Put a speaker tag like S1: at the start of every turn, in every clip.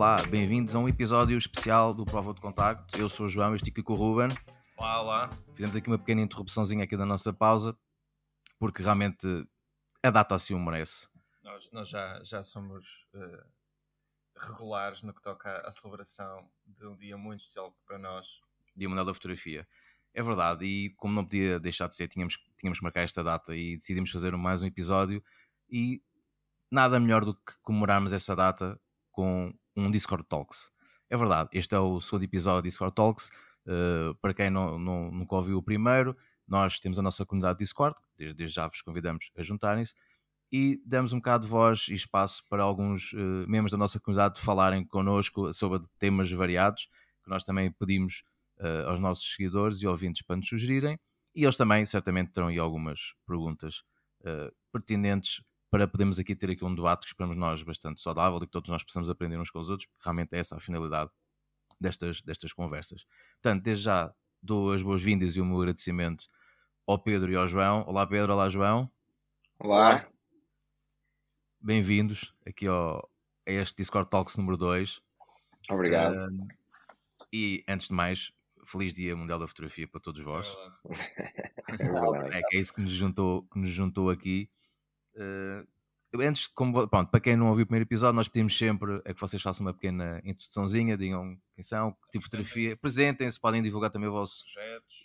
S1: Olá, bem-vindos a um episódio especial do Prova de Contacto. Eu sou o João, estou aqui com o Ruben.
S2: Olá, olá.
S1: Fizemos aqui uma pequena interrupçãozinha aqui da nossa pausa, porque realmente a data assim o merece.
S2: Nós, nós já, já somos uh, regulares no que toca à celebração de um dia muito especial para nós.
S1: Dia Mundial da Fotografia. É verdade, e como não podia deixar de ser, tínhamos, tínhamos que marcar esta data e decidimos fazer mais um episódio e nada melhor do que comemorarmos essa data com um Discord Talks. É verdade, este é o segundo episódio do Discord Talks. Uh, para quem não, não, nunca ouviu o primeiro, nós temos a nossa comunidade Discord, desde, desde já vos convidamos a juntarem-se e damos um bocado de voz e espaço para alguns uh, membros da nossa comunidade falarem connosco sobre temas variados, que nós também pedimos uh, aos nossos seguidores e ouvintes para nos sugerirem, e eles também certamente terão aí algumas perguntas pertinentes para podermos aqui ter aqui um debate que esperamos nós bastante saudável e que todos nós possamos aprender uns com os outros, porque realmente é essa a finalidade destas, destas conversas. Portanto, desde já dou as boas-vindas e o meu agradecimento ao Pedro e ao João. Olá Pedro, olá João.
S3: Olá.
S1: Bem-vindos aqui ao, a este Discord Talks número 2.
S3: Obrigado. Uh,
S1: e antes de mais, feliz Dia Mundial da Fotografia para todos vós.
S3: É,
S1: é, é isso que nos juntou, que nos juntou aqui. Uh, antes, como, pronto, para quem não ouviu o primeiro episódio, nós pedimos sempre é que vocês façam uma pequena introduçãozinha, digam quem são, que tipo de fotografia, apresentem-se, podem divulgar também o vosso,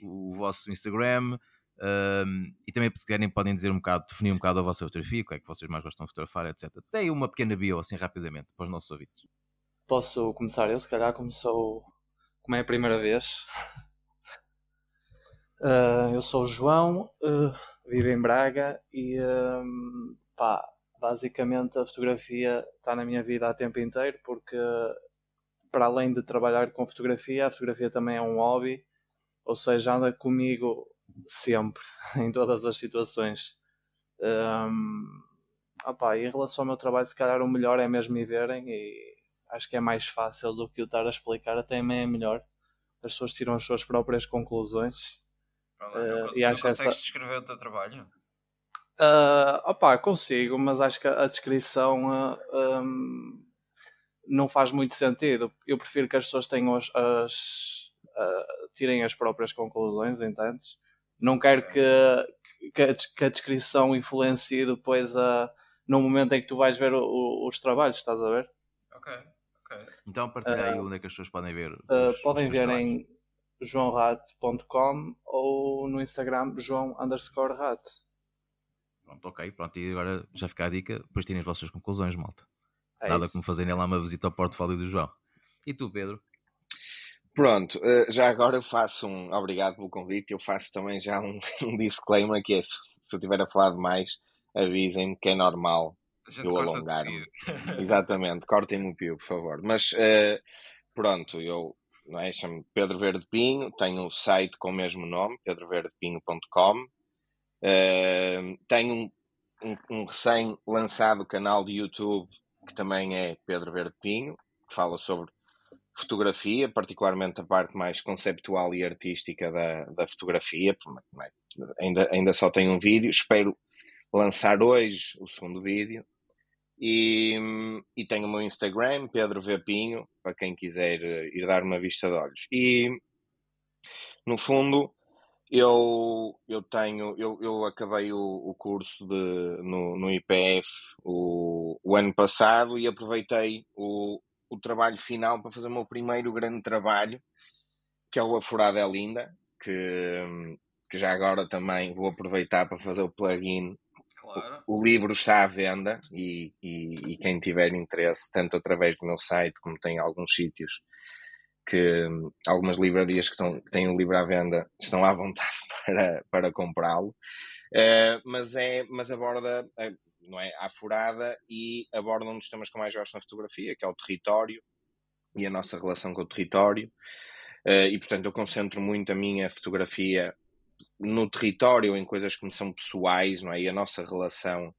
S1: o vosso Instagram. Um, e também se quiserem podem dizer um bocado, definir um bocado a vossa fotografia, o que é que vocês mais gostam de fotografar, etc. Tem uma pequena bio assim rapidamente para os nossos ouvintes.
S4: Posso começar eu, se calhar, como sou como é a primeira vez. Uh, eu sou o João, uh, vivo em Braga e um, pá, basicamente a fotografia está na minha vida há tempo inteiro porque para além de trabalhar com fotografia, a fotografia também é um hobby, ou seja, anda comigo sempre, em todas as situações. Um, opa, em relação ao meu trabalho, se calhar o melhor é mesmo me verem e acho que é mais fácil do que o estar a explicar, até é melhor. As pessoas tiram as suas próprias conclusões.
S2: Uh, e acho essa... descrever o teu trabalho?
S4: Uh, opa, consigo, mas acho que a descrição uh, um, não faz muito sentido. Eu prefiro que as pessoas tenham as, as uh, tirem as próprias conclusões, entendes? Não quero que, que, a, que a descrição influencie depois a, no momento em que tu vais ver o, o, os trabalhos, estás a ver?
S2: Ok, ok.
S1: Então partilha aí onde é que as pessoas podem ver.
S4: Os, podem os ver trabalhos. em joãorat.com ou no Instagram joão underscore rat.
S1: Pronto, ok, pronto, e agora já fica a dica, depois tirem as vossas conclusões, malta.
S4: É
S1: Nada
S4: isso.
S1: como fazerem lá uma visita ao portfólio do João. E tu, Pedro?
S3: Pronto, eh, já agora eu faço um. Obrigado pelo convite. Eu faço também já um, um disclaimer que é se, se eu tiver a falar demais, avisem-me que é normal eu alongar-me. Exatamente, cortem-me o pio, por favor. Mas uh, pronto, eu não é, chamo Pedro Verde Pinho, tenho um site com o mesmo nome, pedroverdepinho.com. Uh, tenho um, um, um recém-lançado canal de YouTube que também é Pedro Verde Pinho, que fala sobre fotografia, particularmente a parte mais conceptual e artística da, da fotografia. Ainda, ainda só tenho um vídeo, espero lançar hoje o segundo vídeo. E, e tenho o meu Instagram, Pedro V. Pinho, para quem quiser ir dar uma vista de olhos. E no fundo, eu, eu tenho, eu, eu acabei o, o curso de, no, no IPF o, o ano passado e aproveitei o, o trabalho final para fazer o meu primeiro grande trabalho, que é o A Furada é Linda, que, que já agora também vou aproveitar para fazer o plugin.
S2: Claro.
S3: O, o livro está à venda e, e, e, quem tiver interesse, tanto através do meu site como tem alguns sítios que algumas livrarias que, estão, que têm o livro à venda estão à vontade para, para comprá-lo. Uh, mas, é, mas aborda não é, à furada e aborda um dos temas que eu mais gosto na fotografia, que é o território e a nossa relação com o território. Uh, e portanto eu concentro muito a minha fotografia no território, em coisas que me são pessoais, não é? E a nossa relação,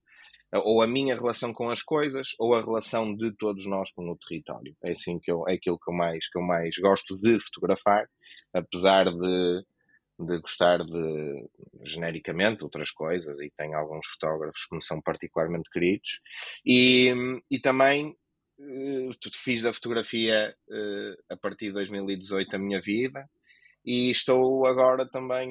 S3: ou a minha relação com as coisas, ou a relação de todos nós com o território. É assim que eu, é aquilo que eu mais, que eu mais gosto de fotografar, apesar de de gostar de genericamente outras coisas e tenho alguns fotógrafos que me são particularmente queridos e, e também fiz da fotografia a partir de 2018 a minha vida e estou agora também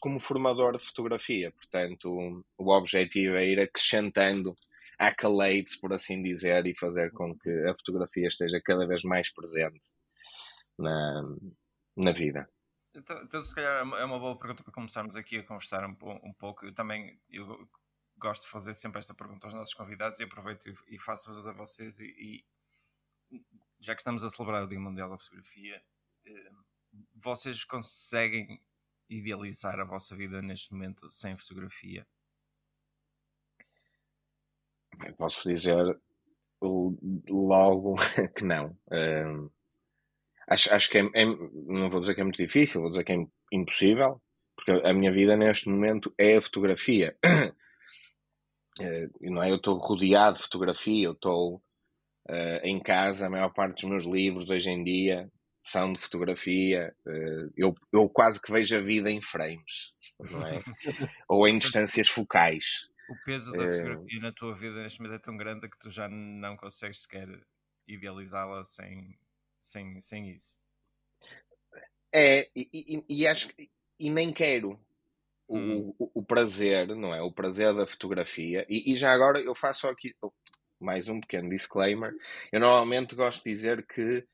S3: como formador de fotografia. Portanto, o objetivo é ir acrescentando accolades, por assim dizer, e fazer com que a fotografia esteja cada vez mais presente na, na vida.
S2: Então, então, se calhar é uma boa pergunta para começarmos aqui a conversar um, um pouco. Eu também eu gosto de fazer sempre esta pergunta aos nossos convidados e aproveito e, e faço-vos a vocês. E, e, já que estamos a celebrar o Dia Mundial da Fotografia, eh, vocês conseguem idealizar a vossa vida neste momento sem fotografia?
S3: Posso dizer logo que não. Uh, acho, acho que é, é, não vou dizer que é muito difícil, vou dizer que é impossível, porque a minha vida neste momento é a fotografia. Uh, não é? Eu estou rodeado de fotografia, eu estou uh, em casa, a maior parte dos meus livros hoje em dia são de fotografia. Uh, eu, eu quase que vejo a vida em frames, é? Ou em distâncias focais.
S2: O peso da fotografia na tua vida neste momento é tão grande que tu já não consegues sequer idealizá-la sem, sem, sem isso.
S3: É, e, e, e acho que e nem quero o, hum. o, o, prazer, não é? O prazer da fotografia. E, e, já agora eu faço aqui mais um pequeno disclaimer. Eu normalmente gosto de dizer que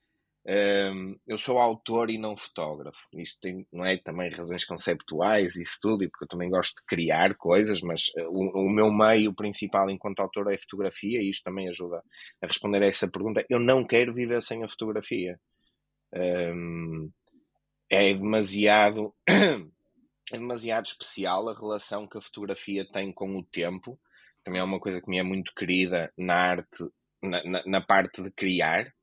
S3: um, eu sou autor e não fotógrafo. Isto tem, não é também razões conceptuais e estúdio, porque eu também gosto de criar coisas, mas uh, o, o, meu meio principal enquanto autor é fotografia e isto também ajuda a responder a essa pergunta. Eu não quero viver sem a fotografia. Um, é demasiado é demasiado especial a relação que a fotografia tem com o tempo. Também é uma coisa que me é muito querida na arte, na, na, na parte de criar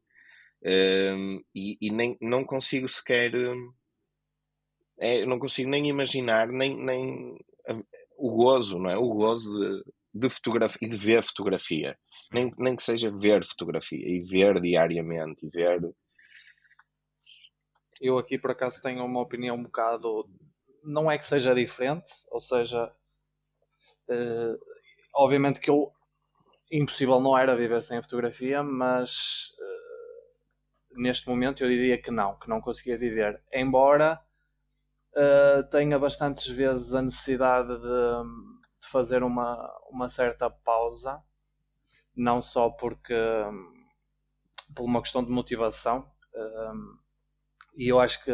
S3: um, e, e, nem, não consigo sequer. É, não consigo nem imaginar nem, nem o gozo, não é? O gozo de, de fotografia e de ver fotografia. Nem, nem que seja ver fotografia e ver diariamente e ver.
S4: Eu aqui por acaso tenho uma opinião um bocado. Não é que seja diferente, ou seja, uh, obviamente que eu impossível não era viver sem a fotografia, mas neste momento eu diria que não, que não conseguia viver. Embora uh, tenha bastantes vezes a necessidade de, de, fazer uma, uma certa pausa, não só porque por uma questão de motivação. Um, e eu acho que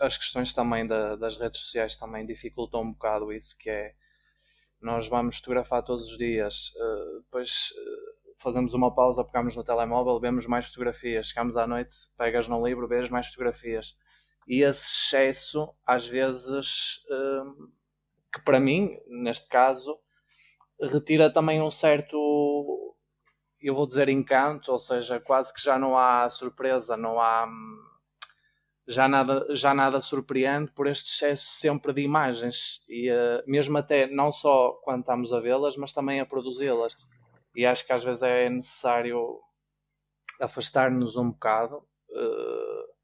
S4: as questões também da, das redes sociais também dificultam um bocado isso, que é nós vamos fotografar todos os dias, uh, depois uh, fazemos uma pausa, pegamos no telemóvel, vemos mais fotografias, chegamos à noite, pegas no livro, vês mais fotografias. E esse excesso, às vezes, hum, que para mim, neste caso, retira também um certo, eu vou dizer, encanto, ou seja, quase que já não há surpresa, não há. Hum, já nada, já nada surpreende por este excesso sempre de imagens, e uh, mesmo até não só quando estamos a vê-las, mas também a produzi-las e acho que às vezes é necessário afastar-nos um bocado uh,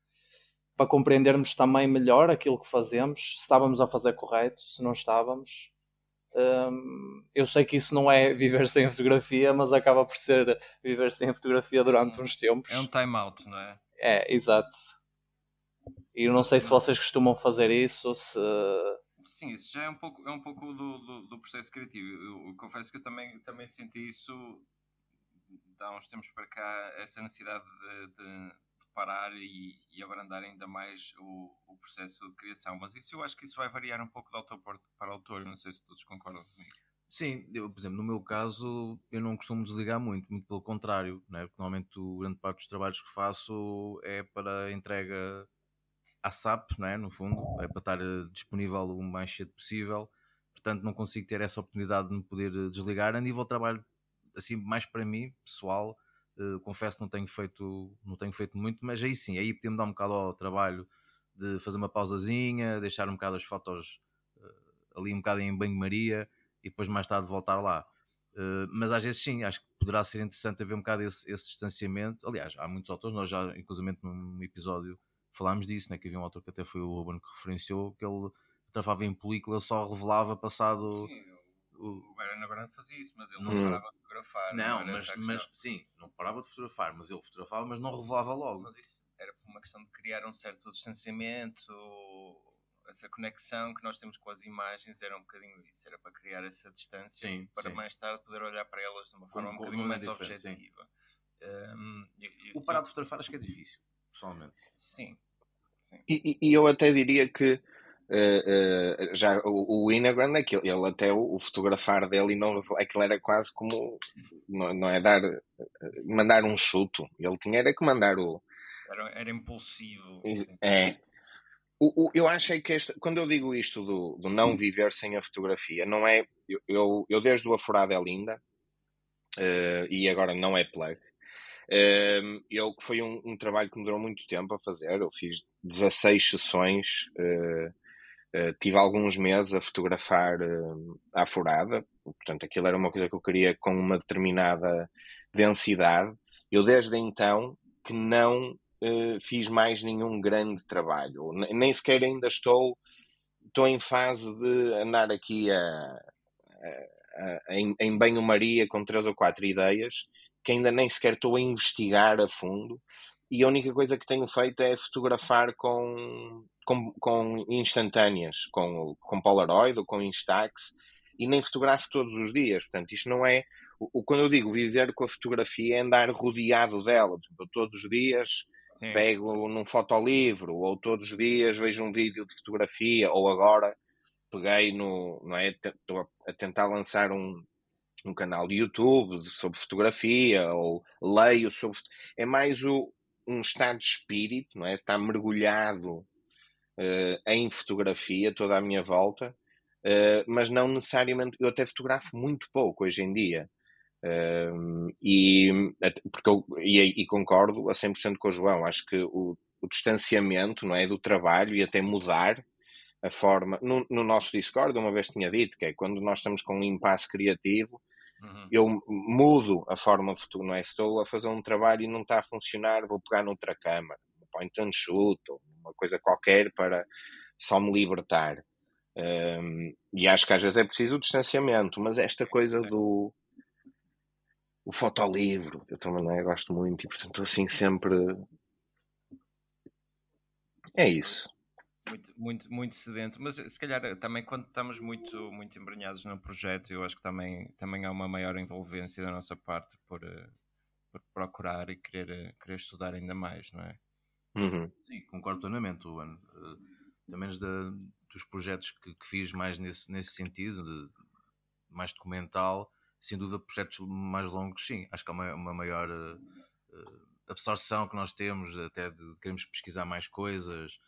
S4: para compreendermos também melhor aquilo que fazemos, se estávamos a fazer correto, se não estávamos. Um, ehm, eu sei que isso não é viver sem fotografia, mas acaba por ser viver sem fotografia durante uns tempos.
S2: É um time out, não é?
S4: É, exato. E eu não sei se vocês costumam fazer isso, se
S2: sim, isso já é um pouco, é um pouco do, do, do processo criativo. Eu, eu, confesso que eu também, também senti isso há uns tempos para cá, essa necessidade de, de, de parar e, e, abrandar ainda mais o, o, processo de criação. Mas isso eu acho que isso vai variar um pouco de autor para autor, não sei se todos concordam comigo.
S1: Sim, eu, por exemplo, no meu caso, eu não costumo desligar muito, muito pelo contrário, né? porque normalmente o grande parte dos trabalhos que faço é para entrega à SAP, não é? no fundo, é para estar eh, disponível o mais cedo possível. Portanto, não consigo ter essa oportunidade de me poder eh, desligar. A nível de trabalho, assim, mais para mim, pessoal, uh, confesso não tenho feito não tenho feito muito, mas aí sim, aí podemos dar um bocado ao trabalho de fazer uma pausazinha, deixar um bocado as fotos ali um bocado em banho-maria e depois mais tarde voltar lá. Mas às vezes sim, acho que poderá ser interessante haver um bocado esse, esse distanciamento. Aliás, há muitos autores, nós já, inclusive num episódio falámos disso, né, que havia um autor que até foi o Ruben que referenciou, que ele travava em película só revelava passado.
S2: Sim, o, o Grande fazia isso, mas ele não hum. parava de fotografar.
S1: Não, não mas, mas sim, não parava de fotografar, mas ele fotografava, mas não revelava logo.
S2: Mas isso era por uma questão de criar um certo distanciamento, essa conexão que nós temos com as imagens era um bocadinho isso, era para criar essa distância sim, para sim. mais tarde poder olhar para elas de uma forma um bocadinho mais objetiva.
S1: Um, o parar de fotografar acho que é difícil, pessoalmente.
S2: Sim. sim.
S3: E, e, eu até diria que uh, uh, já o, o Inagram, aquele, ele até o, o, fotografar dele e não aquilo era quase como não, não é dar mandar um chuto, ele tinha era que mandar o
S2: era, era impulsivo.
S3: É, o, o, eu acho é que este, quando eu digo isto do, do não viver sem a fotografia, não é. Eu, eu, eu desde o Afurado é Linda, uh, e agora não é plug, uh, eu, foi um, um, trabalho que me durou muito tempo a fazer. Eu fiz 16 sessões, uh, tive alguns meses a fotografar a Afurada, portanto, aquilo era uma coisa que eu queria com uma determinada densidade. Eu, desde então, que não uh, fiz mais nenhum grande trabalho. Nem sequer ainda estou, estou em fase de andar aqui a, a, a, em, em banho-maria com três ou quatro ideias que ainda nem sequer estou a investigar a fundo. E a única coisa que tenho feito é fotografar com, com, com instantâneas, com, com Polaroid ou com Instax, e nem fotografo todos os dias. Portanto, isto não é. O, quando eu digo viver com a fotografia é andar rodeado dela. todos os dias Sim. pego num fotolivro, ou todos os dias vejo um vídeo de fotografia, ou agora peguei no. Não é? Estou a tentar lançar um, um canal de YouTube sobre fotografia, ou leio sobre. É mais o, um estado de espírito, não é? Está mergulhado uh, em fotografia toda à minha volta, uh, mas não necessariamente. Eu até fotografo muito pouco hoje em dia. Um, e, porque eu, e, e, concordo a 100% com o João, acho que o, o, distanciamento não é, do trabalho e até mudar a forma. No, no, nosso Discord, uma vez tinha dito que é quando nós estamos com um impasse criativo, uhum. eu mudo a forma de futuro, não é? Estou a fazer um trabalho e não está a funcionar, vou pegar noutra câmara, um point and shoot, ou uma coisa qualquer para só me libertar. Um, e acho que às vezes é preciso o distanciamento, mas esta coisa do o fotolivro, eu também não é, gosto muito e portanto assim sempre é isso.
S2: Muito, muito, muito sedento, mas se calhar também quando estamos muito, muito embrenhados no projeto, eu acho que também, também há uma maior envolvência da nossa parte por, eh, por procurar e querer, querer estudar ainda mais, não é?
S3: Uhum.
S1: Sim, concordo plenamente, Luan. Uh, pelo menos da, dos projetos que, que, fiz mais nesse, nesse sentido, de, mais documental, sem dúvida, projetos mais longos, sim, acho que há uma, uma maior uh, absorção que nós temos, até de, de queremos pesquisar mais coisas,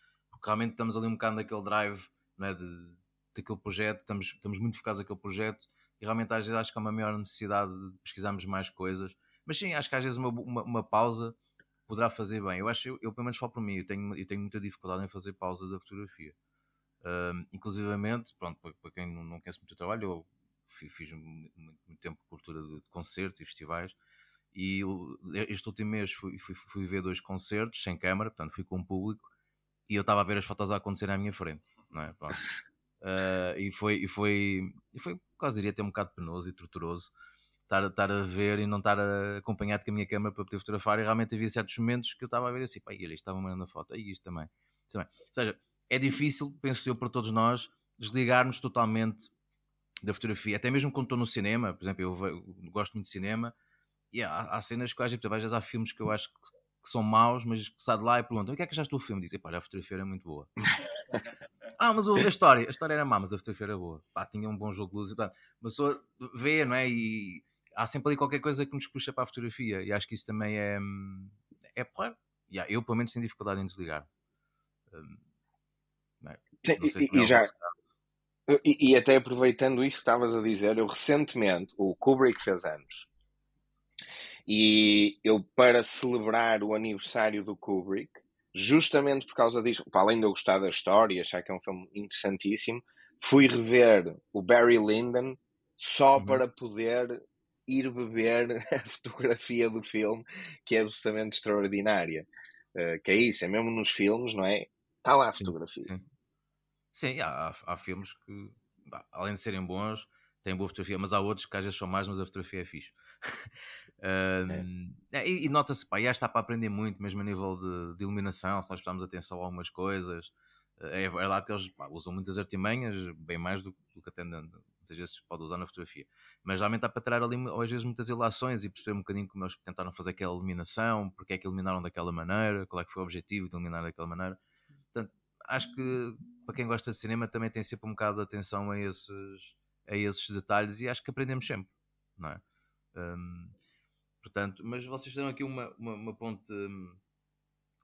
S1: porque realmente estamos ali um bocado naquele drive né, de, daquele projeto, estamos, estamos muito focados naquele projeto e realmente às vezes acho que há uma maior necessidade de pesquisarmos mais coisas. Mas sim, acho que às vezes uma, uma, uma pausa poderá fazer bem. Eu acho, eu, eu, pelo menos falo por mim, eu tenho, eu tenho muita dificuldade em fazer pausa da fotografia. Uh, inclusivamente, pronto, para, para quem não, não conhece muito o trabalho, eu fiz muito, muito tempo cultura de, de, concertos e festivais e este último mês fui, fui, fui, ver dois concertos sem câmara, portanto fui com o público e eu estava a ver as fotos a acontecer à minha frente, não é? Uh, e, foi, e, foi, e foi quase diria até um bocado penoso e torturoso estar, estar a ver e não estar acompanhado com a minha câmera para poder fotografar e realmente havia certos momentos que eu estava a ver assim, pá, ele estava mandando a foto, e isto também. também. Ou seja, é difícil, penso eu, para todos nós, desligarmos totalmente da fotografia, até mesmo quando estou no cinema, por exemplo, eu, eu gosto muito de cinema e há, há cenas que às vezes há filmes que eu acho que, que são maus, mas que sai de lá e perguntam o que é que achaste do filme? Dizem, pá, a fotografia era muito boa. ah, mas a história, a história era má, mas a fotografia era boa. Pá, tinha um bom jogo de luz e tal. Mas só vê, não é? E há sempre ali qualquer coisa que nos puxa para a fotografia e acho que isso também é, é porra. Yeah, eu, pelo menos, tenho dificuldade em desligar. Um,
S3: é? Sim, e, e já, e, e, até aproveitando isso que estavas a dizer, eu recentemente, o Kubrick fez anos. E eu, para celebrar o aniversário do Kubrick, justamente por causa disso, para além de eu gostar da história, achar que é um filme interessantíssimo, fui rever o Barry Lyndon só uhum. para poder ir beber a fotografia do filme, que é absolutamente extraordinária. Uh, que é isso, é mesmo nos filmes, não é? Está lá a fotografia.
S1: Sim, sim. Sim, há, há filmes que, além de serem bons, têm boa fotografia, mas há outros que às vezes são mais, mas a fotografia é fixe. um, é. E, e nota-se, pá, já está para aprender muito, mesmo a nível de, de, iluminação, se nós prestarmos atenção a algumas coisas. É verdade que eles pá, usam muitas artimanhas, bem mais do, do que até muitas vezes pode usar na fotografia. Mas realmente há para tirar ali, às vezes, muitas ilações e perceber um bocadinho como eles tentaram fazer aquela eliminação, porque é que eliminaram daquela maneira, qual é que foi o objetivo de eliminar daquela maneira. Portanto, acho que para quem gosta de cinema também tem sempre um bocado de atenção a esses, a esses detalhes e acho que aprendemos sempre, não é? Um, portanto, mas vocês têm aqui uma, uma, uma ponte hum,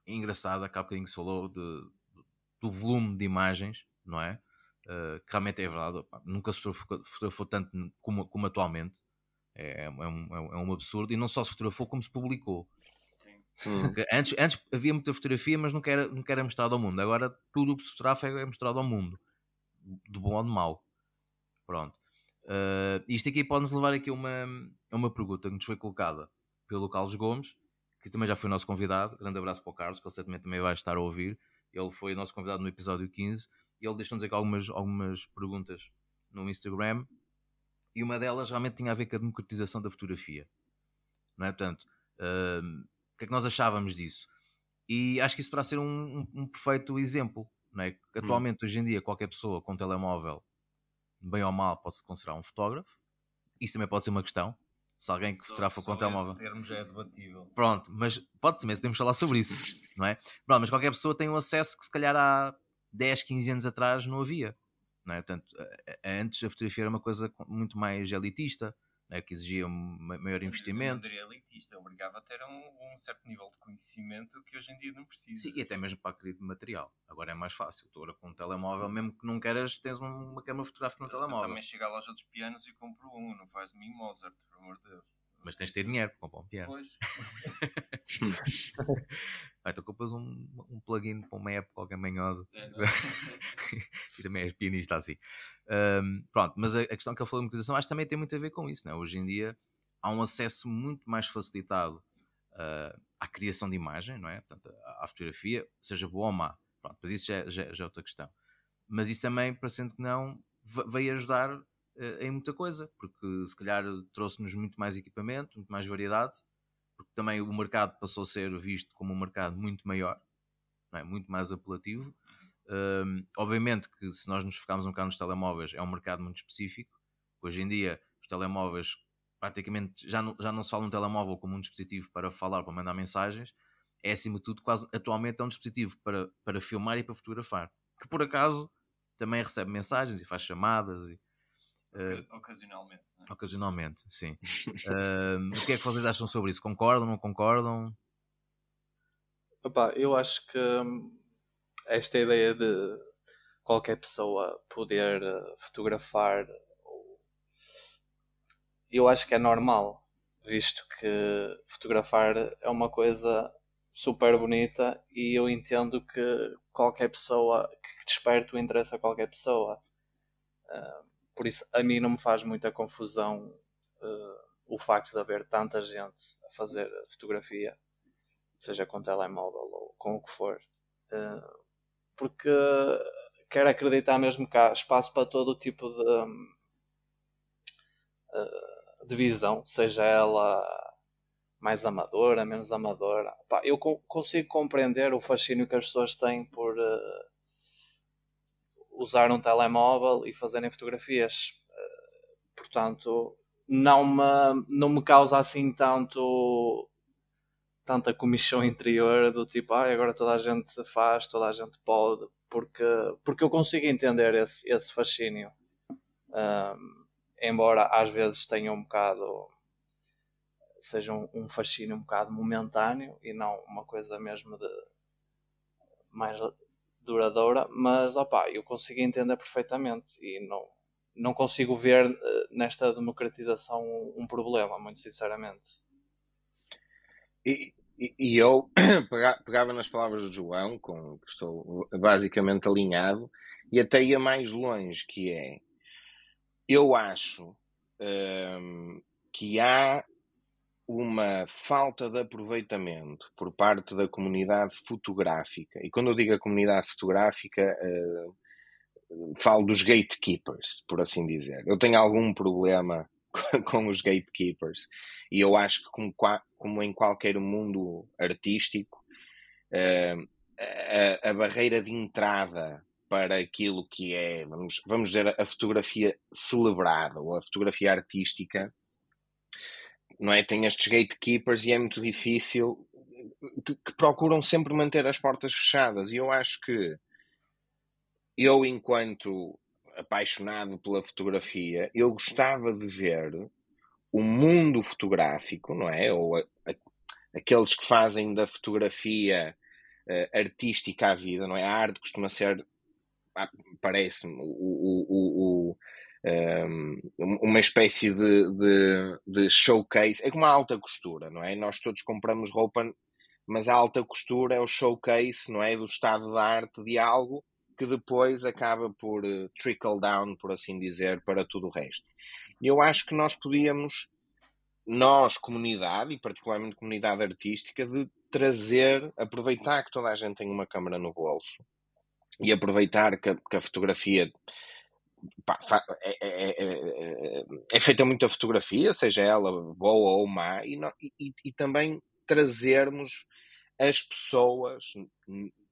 S1: engraçada, que há bocadinho que se falou de, do volume de imagens, não é? Uh, que realmente é verdade, opa, nunca se fotografou tanto como, como atualmente. É, é, um, é um absurdo. E não só se fotografou, como se publicou. Antes, antes havia muita fotografia, mas nunca era, nunca era mostrado ao mundo. Agora tudo o que se fotografa é, é mostrado ao mundo, de bom ou de mau. Pronto. Uh, isto aqui pode-nos levar aqui a uma, a uma pergunta que nos foi colocada pelo Carlos Gomes, que também já foi nosso convidado. Grande abraço para o Carlos, que ele certamente também vai estar a ouvir. Ele foi nosso convidado no episódio 15 e ele deixou-nos aqui algumas, algumas perguntas no Instagram e uma delas realmente tinha a ver com a democratização da fotografia. Não é? Portanto, uh, o que é que nós achávamos disso? E acho que isso poderá ser um, um, um perfeito exemplo. Não é? Hum. Atualmente, hum. hoje em dia, qualquer pessoa com um telemóvel bem ou mal, pode-se considerar um fotógrafo. Isso também pode ser uma questão. Se alguém que fotografa com telemóvel.
S2: termo já é debatível.
S1: Pronto, mas pode ser mesmo, podemos falar sobre isso, não é? Pronto, mas qualquer pessoa tem um acesso que se calhar há 10, 15 anos atrás não havia. Não é? Portanto, antes a fotografia era uma coisa muito mais elitista né, que exigia um maior investimento.
S2: Eu não elitista, obrigava a ter um, um, certo nível de conhecimento que hoje em dia não precisa.
S1: Sim, e até mesmo para adquirir material. Agora é mais fácil. Tu agora com um telemóvel, mesmo que não queiras, tens uma câmera fotográfica no eu telemóvel.
S2: também chego à loja dos pianos e compro um, não faz de mim Mozart, por amor de Deus.
S1: Mas tens de ter dinheiro para comprar um piano.
S2: Pois.
S1: ah, então compras um, um plugin para uma app qualquer manhosa. É, e também és pianista assim. Um, pronto, mas a, a, questão que ele falou de monetização acho que também tem muito a ver com isso. Né? Hoje em dia há um acesso muito mais facilitado uh, à criação de imagem, não é? Portanto, à, à fotografia, seja boa ou má. Pronto, mas isso já, já, já é outra questão. Mas isso também, parecendo que não, veio ajudar em muita coisa, porque se calhar trouxe-nos muito mais equipamento, muito mais variedade, porque também o mercado passou a ser visto como um mercado muito maior, é? muito mais apelativo. Um, obviamente que se nós nos focarmos um bocado nos telemóveis, é um mercado muito específico. Hoje em dia, os telemóveis praticamente já não, já não se fala um telemóvel como um dispositivo para falar, para mandar mensagens, é acima de tudo, quase atualmente é um dispositivo para, para filmar e para fotografar, que por acaso também recebe mensagens e faz chamadas e,
S2: Uh, ocasionalmente. Né?
S1: Ocasionalmente, sim. uh, o que é que vocês acham sobre isso? Concordam, não concordam?
S4: Opa, eu acho que hum, esta ideia de qualquer pessoa poder eh, fotografar eu acho que é normal, visto que fotografar é uma coisa super bonita e eu entendo que qualquer pessoa que desperte o interesse a qualquer pessoa. Uh, por isso a mim não me faz muita confusão uh, o facto de haver tanta gente a fazer fotografia, seja com telemóvel ou com o que for, uh, porque quero acreditar mesmo que há espaço para todo o tipo de, uh, de visão, seja ela mais amadora, menos amadora. Pá, eu consigo compreender o fascínio que as pessoas têm por uh, usar um telemóvel e fazerem fotografias. Eh, portanto, não me, não me causa assim tanto tanta comissão interior do tipo, ah, agora toda a gente faz, toda a gente pode, porque, porque eu consigo entender esse, esse fascínio. Um, embora às vezes tenha um bocado seja um, um fascínio um bocado momentâneo e não uma coisa mesmo de mais duradoura, mas opa, eu consigo entender perfeitamente e não, não consigo ver uh, nesta democratização um, problema, muito sinceramente.
S3: E, e, e eu pegava nas palavras do João, com que estou basicamente alinhado, e até ia mais longe, que é eu acho um, ehm, que há uma falta de aproveitamento por parte da comunidade fotográfica. E quando eu digo a comunidade fotográfica, uh, falo dos gatekeepers, por assim dizer. Eu tenho algum problema com os gatekeepers e eu acho que como, em qualquer mundo artístico uh, a, a, barreira de entrada para aquilo que é, vamos, vamos dizer, a fotografia celebrada ou a fotografia artística, não é? Tem estes gatekeepers e é muito difícil, que, que procuram sempre manter as portas fechadas. E eu acho que eu, enquanto apaixonado pela fotografia, eu gostava de ver o mundo fotográfico, não é? Ou a, a, aqueles que fazem da fotografia uh, artística à vida, não é? A arte costuma ser, ah, parece-me, o, o, o, uma espécie de, de, de, showcase. É como a alta costura, não é? Nós todos compramos roupa, mas a alta costura é o showcase, não é? Do estado da arte de algo que depois acaba por uh, trickle down, por assim dizer, para tudo o resto. Eu acho que nós podíamos, nós, comunidade, e particularmente comunidade artística, de trazer, aproveitar que toda a gente tem uma câmera no bolso e aproveitar que a, que a fotografia pá, é, é, é, é, feita muita fotografia, seja ela boa ou má, e, e, e também trazermos as pessoas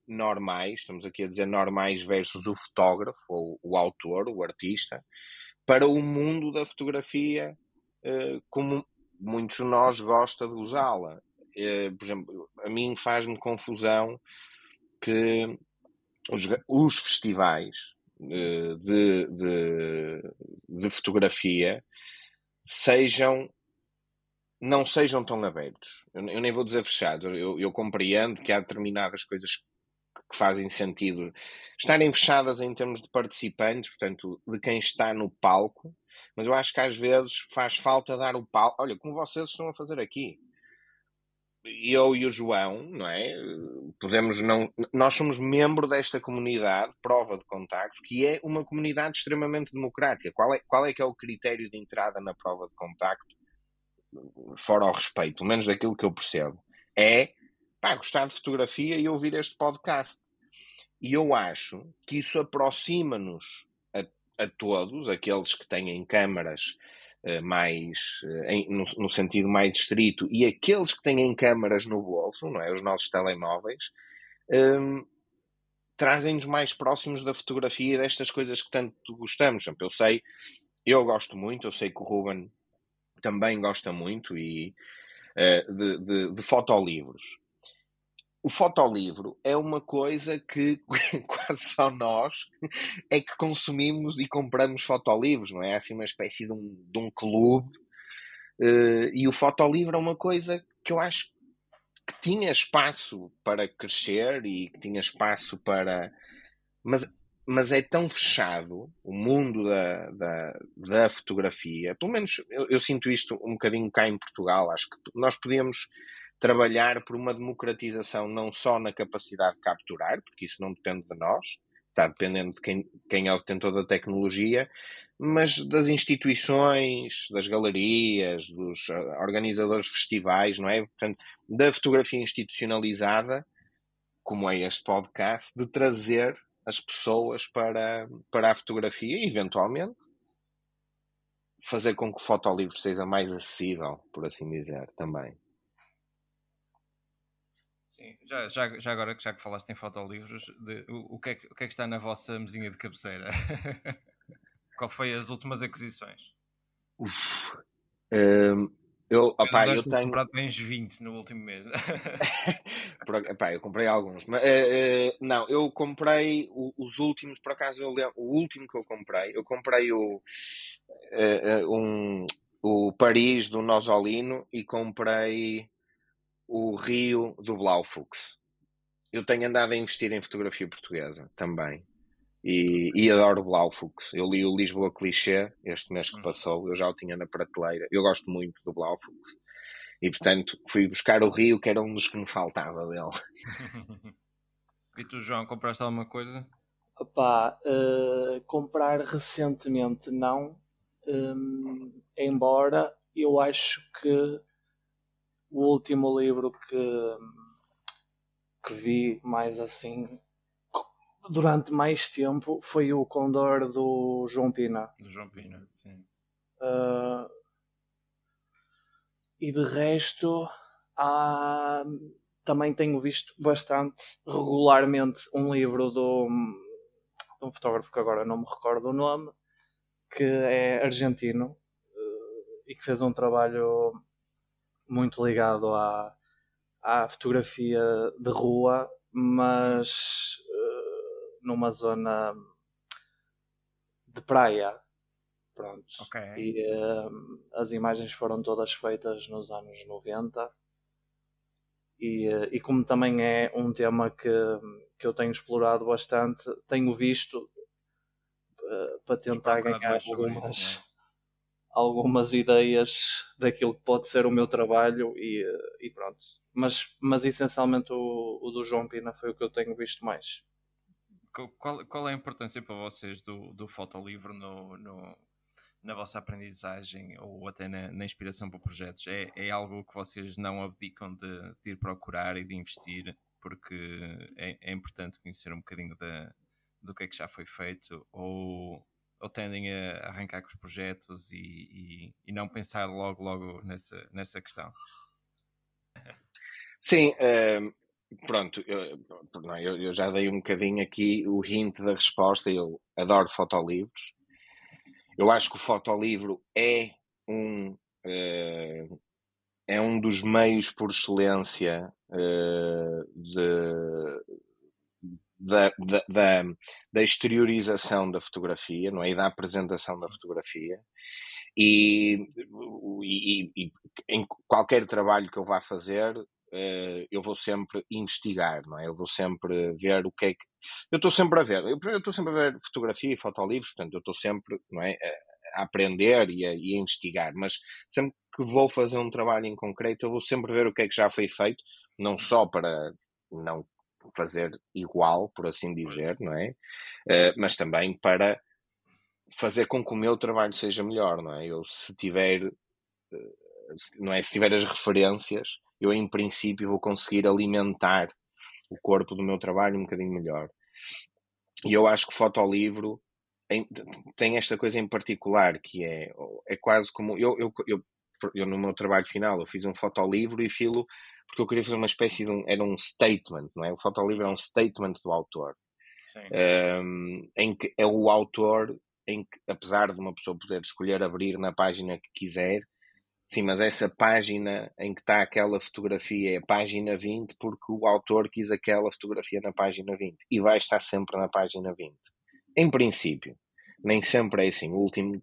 S3: normais, estamos aqui a dizer normais versus o fotógrafo, ou o autor, o artista, para o mundo da fotografia eh, como muitos de nós gostam de usá-la. Eh, por exemplo, a mim faz-me confusão que os, os festivais de, de, de fotografia sejam não sejam tão abertos. Eu, eu, nem vou dizer fechados. Eu, eu, compreendo que há determinadas coisas que fazem sentido estarem fechadas em termos de participantes, portanto, de quem está no palco, mas eu acho que às vezes faz falta dar o palco. Olha, como vocês estão a fazer aqui. Eu e o João, não é? Podemos não. Nós somos membro desta comunidade, prova de contacto, que é uma comunidade extremamente democrática. Qual é, qual é que é o critério de entrada na prova de contacto? Fora ao respeito, pelo menos daquilo que eu percebo. É pá, gostar de fotografia e ouvir este podcast. E eu acho que isso aproxima-nos a, a, todos, aqueles que têm câmaras mais, uh, em, no, no, sentido mais estrito, e aqueles que têm câmaras no bolso, não é? Os nossos telemóveis, um, trazem-nos mais próximos da fotografia e destas coisas que tanto gostamos. Eu sei, eu gosto muito, eu sei que o Ruben também gosta muito e, uh, de, de, de fotolivros o fotolivro é uma coisa que quase só nós é que consumimos e compramos fotolivros, não é? Assim uma espécie de um, de um clube. Uh, e o fotolivro é uma coisa que eu acho que tinha espaço para crescer e que tinha espaço para. Mas, mas é tão fechado o mundo da, da, da fotografia. Pelo menos eu, eu sinto isto um bocadinho cá em Portugal. Acho que nós podíamos trabalhar por uma democratização não só na capacidade de capturar, porque isso não depende de nós, está dependendo de quem, quem é o detentor da tecnologia, mas das instituições, das galerias, dos eh, organizadores de festivais, não é? Portanto, da fotografia institucionalizada, como é este podcast, de trazer as pessoas para, para a fotografia e, eventualmente, fazer com que o fotolivro seja mais acessível, por assim dizer, também.
S2: Sim, já, já, já agora que já que falaste em fotolivros, de, o, o, que é, o que é que está na vossa mesinha de cabeceira? Qual foi as últimas aquisições?
S3: Uf, um, eu, opa, eu, eu tenho.
S2: comprado bem 20 no último mês.
S3: opa, eu comprei alguns. Mas, uh, uh, não, eu comprei os últimos, por acaso, eu, o último que eu comprei, eu comprei o, uh, um, o Paris do Nosolino e comprei o Rio do Blaufux. Eu tenho andado a investir em fotografia portuguesa também. E, e adoro Blaufux. Eu li o Lisboa Clichê este mês que hum. passou, eu já o tinha na prateleira. Eu gosto muito do Blaufux. E portanto fui buscar o Rio, que era um dos que me faltava dele.
S2: e tu, João, compraste alguma coisa?
S4: Opa, uh, comprar recentemente não. Um, embora eu acho que o último livro que, que vi mais assim durante mais tempo foi o Condor do João Pina.
S2: Do João Pina, sim.
S4: Uh, e de resto, há, também tenho visto bastante regularmente um livro do, de um fotógrafo que agora não me recordo o nome, que é argentino uh, e que fez um trabalho muito ligado à, à fotografia de rua, mas uh, numa zona de praia. Pronto.
S2: Okay.
S4: E uh, as imagens foram todas feitas nos anos 90. E, uh, e como também é um tema que, que eu tenho explorado bastante, tenho visto para tentar ganhar algumas? Algumas ideias daquilo que pode ser o meu trabalho e, e pronto. Mas, mas essencialmente o, o, do João Pina foi o que eu tenho visto mais.
S2: Qual, qual é a importância para vocês do, do fotolivro no, no, na vossa aprendizagem ou até na, na inspiração para projetos? É, é algo que vocês não abdicam de, de, ir procurar e de investir porque é, é importante conhecer um bocadinho da, do que é que já foi feito ou ou tendem a arrancar com os projetos e, e, e não pensar logo, logo nessa, nessa questão?
S3: Sim, uh, pronto, eu, eu, eu, já dei um bocadinho aqui o hint da resposta. Eu adoro fotolivros. Eu acho que o fotolivro é um, uh, é um dos meios por excelência uh, de, da, da, da, da, exteriorização da fotografia, não é? E da apresentação da fotografia. E, e, e em qualquer trabalho que eu vá fazer, uh, eu vou sempre investigar, não é? Eu vou sempre ver o que é que. Eu estou sempre a ver, eu estou sempre a ver fotografia e fotolivros, portanto, eu estou sempre, não é? A, a aprender e a, e a investigar, mas sempre que vou fazer um trabalho em concreto, eu vou sempre ver o que é que já foi feito, não só para não fazer igual, por assim dizer, não é? Uh, mas também para fazer com que o meu trabalho seja melhor, não é? Eu se tiver, uh, não é? Se tiver as referências, eu em princípio vou conseguir alimentar o corpo do meu trabalho um bocadinho melhor. E eu acho que o fotolivro tem esta coisa em particular que é, é quase como eu, eu, eu, eu no meu trabalho final eu fiz um fotolivro e filo porque eu queria fazer uma espécie de um, era um statement, não é? O fotolivro é um statement do autor. Um, em que é o autor em que, apesar de uma pessoa poder escolher abrir na página que quiser, sim, mas essa página em que está aquela fotografia é a página 20 porque o autor quis aquela fotografia na página 20 e vai estar sempre na página 20. Em princípio, nem sempre é assim. O último,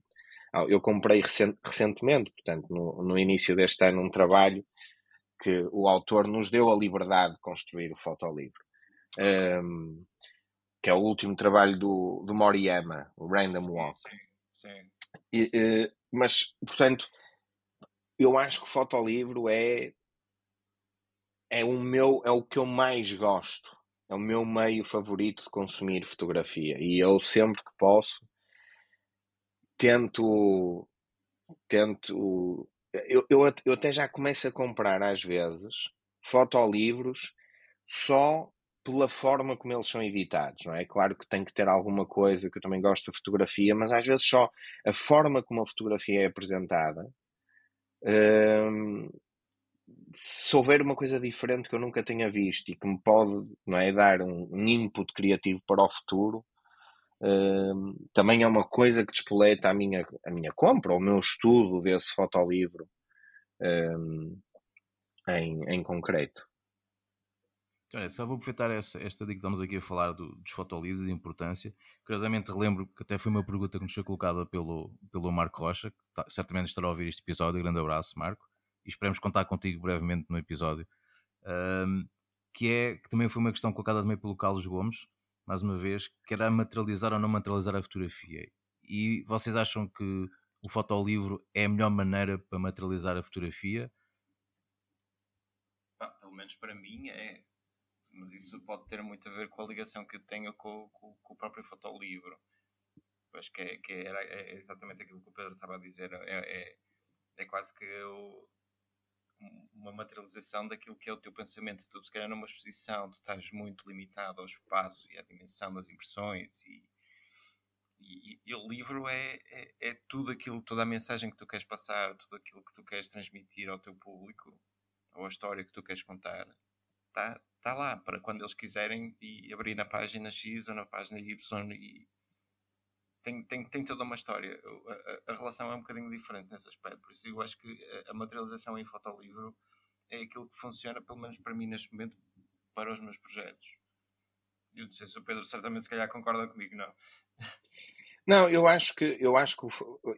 S3: ah, eu comprei recent, recentemente, portanto, no, no início deste ano, um trabalho que o autor nos deu a liberdade de construir o fotolivro. Um, que é o último trabalho do, do Moriyama, o Random Walk.
S2: Sim, sim.
S3: E, uh, mas, portanto, eu acho que o fotolivro é é o meu é o que eu mais gosto é o meu meio favorito de consumir fotografia e eu sempre que posso tento tento eu, eu, eu até já começo a comprar às vezes fotolivros só pela forma como eles são editados, não é? Claro que tem que ter alguma coisa, que eu também gosto da fotografia, mas às vezes só a forma como a fotografia é apresentada. Hum, se houver uma coisa diferente que eu nunca tenha visto e que me pode não é, dar um, um input criativo para o futuro, também é uma coisa que despoleta a minha, a minha compra, o meu estudo desse fotolivro um, em, em concreto.
S1: Olha, só vou aproveitar essa, esta dica que estamos aqui a falar do, dos fotolivros e da importância. Curiosamente, relembro que até foi uma pergunta que nos foi colocada pelo, pelo Marco Rocha, que está, certamente estará a ouvir este episódio. Grande abraço, Marco, e esperemos contar contigo brevemente no episódio. Um, que é que também foi uma questão colocada também pelo Carlos Gomes, mais uma vez, que era materializar ou não materializar a fotografia. E vocês acham que o fotolivro é a melhor maneira para materializar a fotografia?
S2: Pelo menos para mim é. Mas isso pode ter muito a ver com a ligação que eu tenho com, com, com o próprio fotolivro. Acho que, é, que era, é exatamente aquilo que o Pedro estava a dizer. É, é, é quase que eu, uma materialização daquilo que é o teu pensamento. Tu, se calhar, numa exposição, tu estás muito limitado ao espaço e à dimensão das impressões e, e, e o livro é, é, é, tudo aquilo, toda a mensagem que tu queres passar, tudo aquilo que tu queres transmitir ao teu público, ou a história que tu queres contar, está tá lá para quando eles quiserem e abrir na página X ou na página Y e tem, tem, tem toda uma história. A, a, relação é um bocadinho diferente nesse aspecto, por isso eu acho que a, materialização em fotolivro é aquilo que funciona, pelo menos para mim neste momento, para os meus projetos. Eu não sei se o Pedro certamente se calhar concorda comigo, não.
S3: Não, eu acho que eu acho que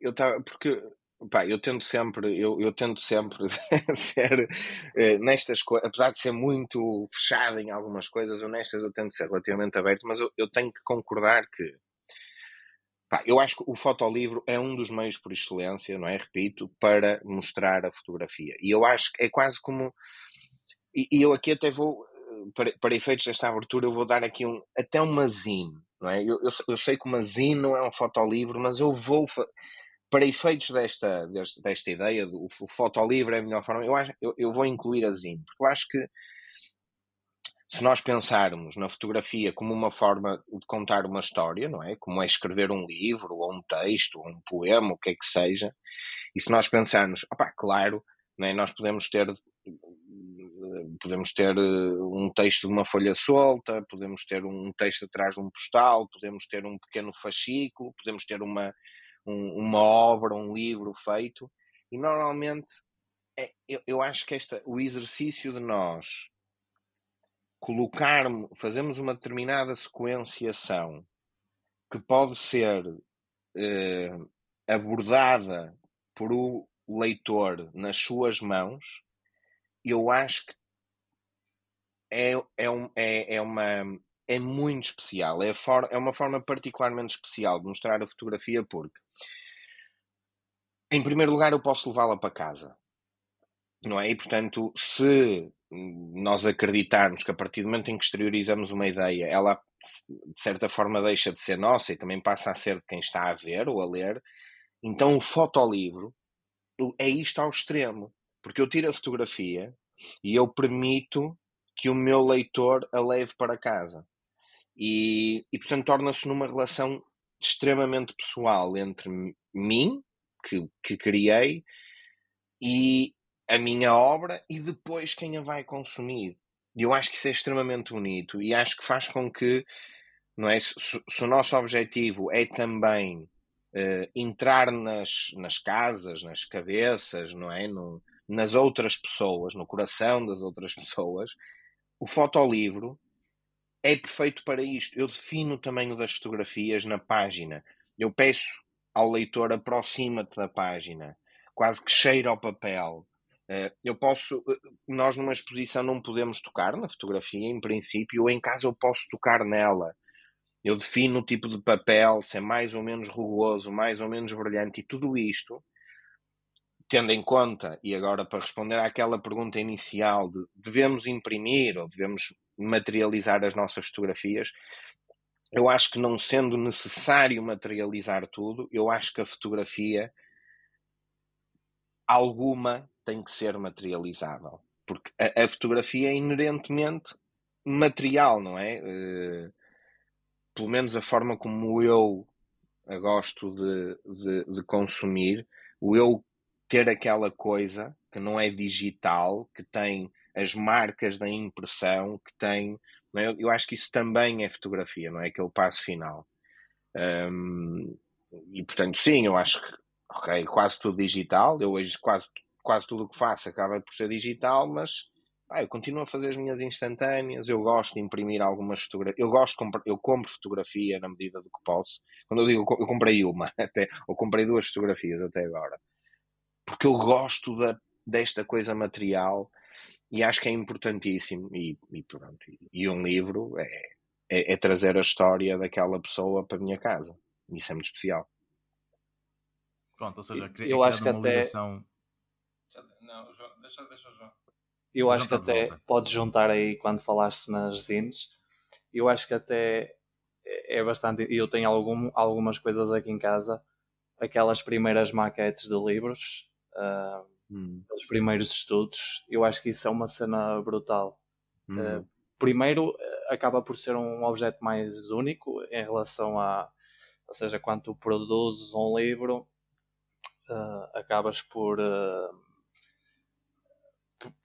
S3: eu estava porque pá, eu tento sempre eu, eu tento sempre ser eh, nestas coisas, apesar de ser muito fechado em algumas coisas, honestas, eu tento ser relativamente aberto, mas eu, eu tenho que concordar que pá, eu acho que o fotolivro é um dos meios por excelência, não é? Repito, para mostrar a fotografia. E eu acho que é quase como e, e eu aqui até vou para, para efeitos desta abertura, eu vou dar aqui um, até uma zine, não é? Eu, eu, eu sei que uma zine não é um fotolivro, mas eu vou, para efeitos desta, desta, desta ideia, do, o fotolivro é a melhor forma, eu, acho, eu, eu vou incluir a zine, porque eu acho que se nós pensarmos na fotografia como uma forma de contar uma história, não é? Como é escrever um livro, ou um texto, ou um poema, o que é que seja, e se nós pensarmos, opá, claro, não é? nós podemos ter podemos ter eh, um texto de uma folha solta, podemos ter um texto atrás de um postal, podemos ter um pequeno fascículo, podemos ter uma, um, uma obra, um livro feito, e normalmente é, eu, eu, acho que esta, o exercício de nós colocarmos, fazemos uma determinada sequenciação que pode ser eh, abordada por o leitor nas suas mãos, eu acho que é, é, um, é, é uma é muito especial. É, for, é uma forma particularmente especial de mostrar a fotografia porque, em primeiro lugar, eu posso levá-la para casa. Não é? E, portanto, se nós acreditarmos que a partir do momento em que exteriorizamos uma ideia, ela de certa forma deixa de ser nossa e também passa a ser de quem está a ver ou a ler, então o fotolivro é isto ao extremo. Porque eu tiro a fotografia e eu permito que o meu leitor a leve para casa. E, e portanto, torna-se numa relação extremamente pessoal entre mim, que, que criei, e a minha obra, e depois quem a vai consumir. E eu acho que isso é extremamente bonito e acho que faz com que, não é, se, se o nosso objetivo é também uh, entrar nas, nas casas, nas cabeças, não é, no, nas outras pessoas, no coração das outras pessoas, o fotolivro é perfeito para isto. Eu defino o tamanho das fotografias na página. Eu peço ao leitor aproxima-te da página, quase que cheira ao papel. Eh, eu posso, eh, nós numa exposição não podemos tocar na fotografia, em princípio, ou em casa eu posso tocar nela. Eu defino o tipo de papel, se é mais ou menos rugoso, mais ou menos brilhante, e tudo isto tendo em conta, e agora para responder àquela pergunta inicial de devemos imprimir ou devemos materializar as nossas fotografias, eu acho que não sendo necessário materializar tudo, eu acho que a fotografia alguma tem que ser materializável. Porque a, a fotografia é inerentemente material, não é? Uh, pelo menos a forma como eu gosto de, de, de consumir, o eu ter aquela coisa que não é digital, que tem as marcas da impressão, que tem. É? Eu acho que isso também é fotografia, não é? Aquele passo final. Um, e portanto, sim, eu acho que, ok, quase tudo digital. Eu hoje quase, quase tudo o que faço acaba por ser digital, mas ah, eu continuo a fazer as minhas instantâneas. Eu gosto de imprimir algumas fotografias. Eu gosto de eu compro fotografia na medida do que posso. Quando eu digo eu comprei uma, até, ou comprei duas fotografias até agora porque eu gosto da, desta coisa material e acho que é importantíssimo. E, e pronto, e um livro é, é, é, trazer a história daquela pessoa para a minha casa. Isso é muito especial.
S1: Pronto, ou seja,
S4: eu acho que até.
S2: Ligação... Deixa, deixa, João.
S4: Eu acho que até podes juntar aí quando falaste nas zines. Eu acho que até é bastante. Eu tenho algum, algumas coisas aqui em casa, aquelas primeiras maquetes de livros uh, hum. os primeiros estudos. Eu acho que isso é uma cena brutal. Hum. Uh, primeiro, acaba por ser um objeto mais único em relação a, ou seja, quando tu produzes um livro, uh, acabas por, uh,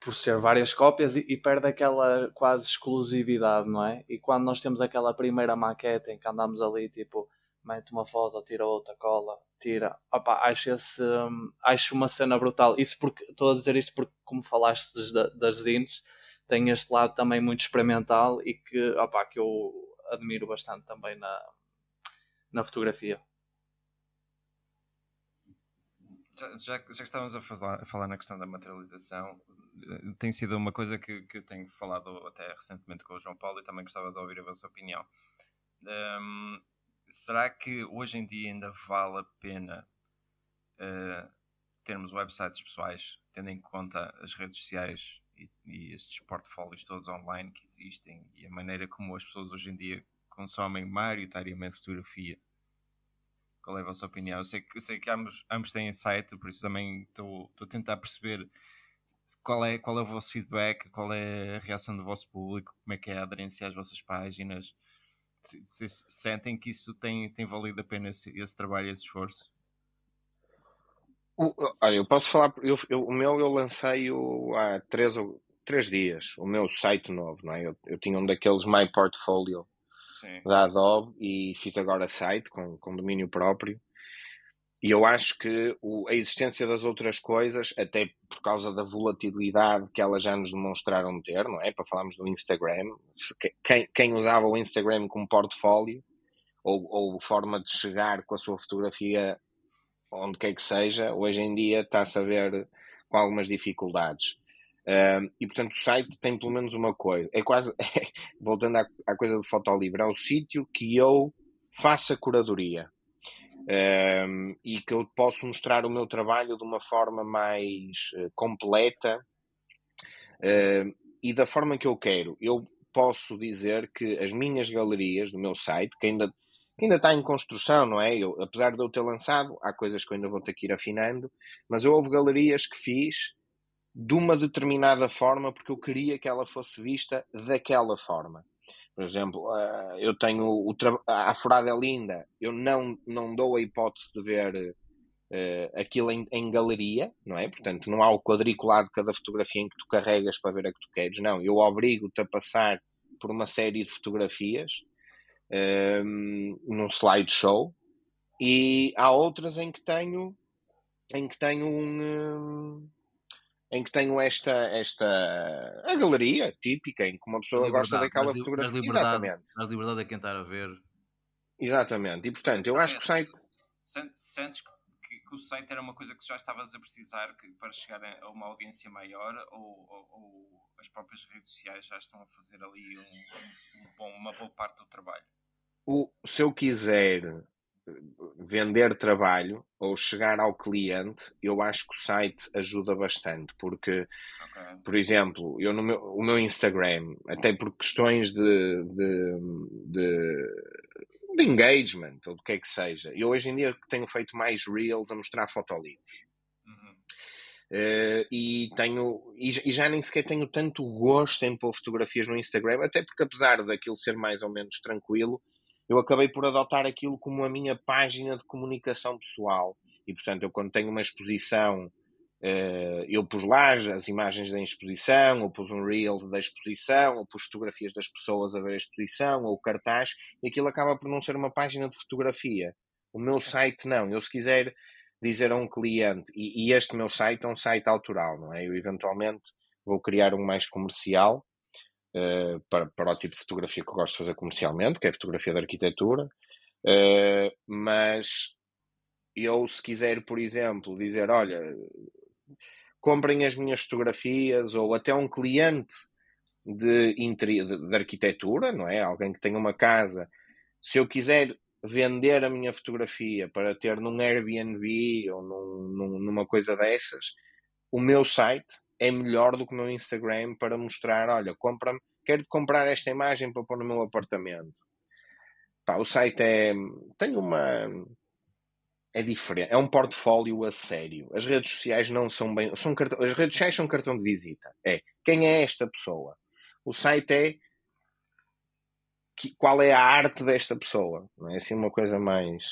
S4: por ser várias cópias e, e, perde aquela quase exclusividade, não é? E quando nós temos aquela primeira maquete em que andamos ali, tipo, mete uma foto, tira outra, cola, tira. Opa, acho, esse, um, acho uma cena brutal. Isso porque estou a dizer isto porque, como falaste das, das zines, tem este lado também muito experimental e que, opa, que eu admiro bastante também na, na fotografia.
S2: Já, já, já estávamos a falar, a falar na questão da materialização, eh, tem sido uma coisa que, que eu tenho falado até recentemente com o João Paulo e também gostava de ouvir a vossa opinião. Um, será que hoje em dia ainda vale a pena uh, termos websites pessoais, tendo em conta as redes sociais e, e estes portfólios todos online que existem e a maneira como as pessoas hoje em dia consomem maioritariamente fotografia. Qual é a vossa opinião? Eu sei que, eu sei que ambos, ambos têm site, por isso também estou a tentar perceber qual é, qual é o vosso feedback, qual é a reação do vosso público, como é que é a aderência às vossas páginas. Se, se, se sentem que isso tem, tem valido a pena esse, esse trabalho, esse esforço?
S3: olha, eu posso falar, eu, eu, o meu eu lancei -o há três, três dias, o meu site novo, não é? Eu, eu tinha um daqueles My Portfolio Sim. da Adobe e fiz agora site com, com domínio próprio. E eu acho que o, a existência das outras coisas, até por causa da volatilidade que elas já nos demonstraram ter, não é? Para falarmos do Instagram, quem, quem usava o Instagram como portfólio ou, ou forma de chegar com a sua fotografia onde quer que seja, hoje em dia está-se a ver com algumas dificuldades. Uh, e portanto o site tem pelo menos uma coisa. É quase, voltando à, à coisa do fotolivre, é o sítio que eu faço a curadoria. Uh, e que eu posso mostrar o meu trabalho de uma forma mais uh, completa uh, e da forma que eu quero. Eu posso dizer que as minhas galerias do meu site, que ainda, que ainda está em construção, não é? Eu, apesar de eu ter lançado, há coisas que eu ainda vou ter que ir afinando, mas eu houve galerias que fiz de uma determinada forma porque eu queria que ela fosse vista daquela forma. Por exemplo, uh, eu tenho o a Furada é linda, eu não, não dou a hipótese de ver uh, aquilo em, em, galeria, não é? Portanto, não há o quadriculado de cada fotografia em que tu carregas para ver a que tu queres, não. Eu obrigo-te a passar por uma série de fotografias um, ehm, num slideshow e há outras em que tenho em que tenho um em que tenho esta, esta a galeria típica em que uma pessoa gosta daquela fotografia. Mas
S1: liberdade, Exatamente. Mas liberdade a quem estar a ver.
S3: Exatamente. E portanto, eu acho que o site.
S2: Sentes que, que, o site era uma coisa que já estavas a precisar que, para chegar a uma audiência maior ou, ou, ou, as próprias redes sociais já estão a fazer ali um, um bom, uma boa parte do trabalho?
S3: O, se eu quiser vender trabalho ou chegar ao cliente, eu acho que o site ajuda bastante, porque, okay. por exemplo, eu no meu, o meu Instagram, até por questões de, de, de, de engagement ou do que é que seja, eu hoje em dia tenho feito mais reels a mostrar fotolivros. Uhum. Uh, e tenho e, e, já nem sequer tenho tanto gosto em pôr fotografias no Instagram, até porque apesar daquilo ser mais ou menos tranquilo, eu acabei por adotar aquilo como a minha página de comunicação pessoal. E, portanto, eu quando tenho uma exposição, uh, eu pus lá as imagens da exposição, ou pus um reel da exposição, ou pus fotografias das pessoas a ver a exposição, ou cartaz, e aquilo acaba por não ser uma página de fotografia. O meu site não. Eu, se quiser dizer a um cliente, e, e este meu site é um site autoral, não é? Eu, eventualmente, vou criar um mais comercial, uh, para, para o tipo de fotografia que eu gosto de fazer comercialmente, que é fotografia de arquitetura, uh, mas eu, se quiser, por exemplo, dizer, olha, comprem as minhas fotografias, ou até um cliente de, de, de arquitetura, não é? Alguém que tem uma casa, se eu quiser vender a minha fotografia para ter num Airbnb ou num, num, numa coisa dessas, o meu site é melhor do que o meu Instagram para mostrar, olha, compra quero comprar esta imagem para pôr no meu apartamento. Pá, o site é. tem uma. é diferente. É um portfólio a sério. As redes sociais não são bem. São cartão, as redes sociais são cartão de visita. É quem é esta pessoa? O site é que, qual é a arte desta pessoa. Não é assim uma coisa mais.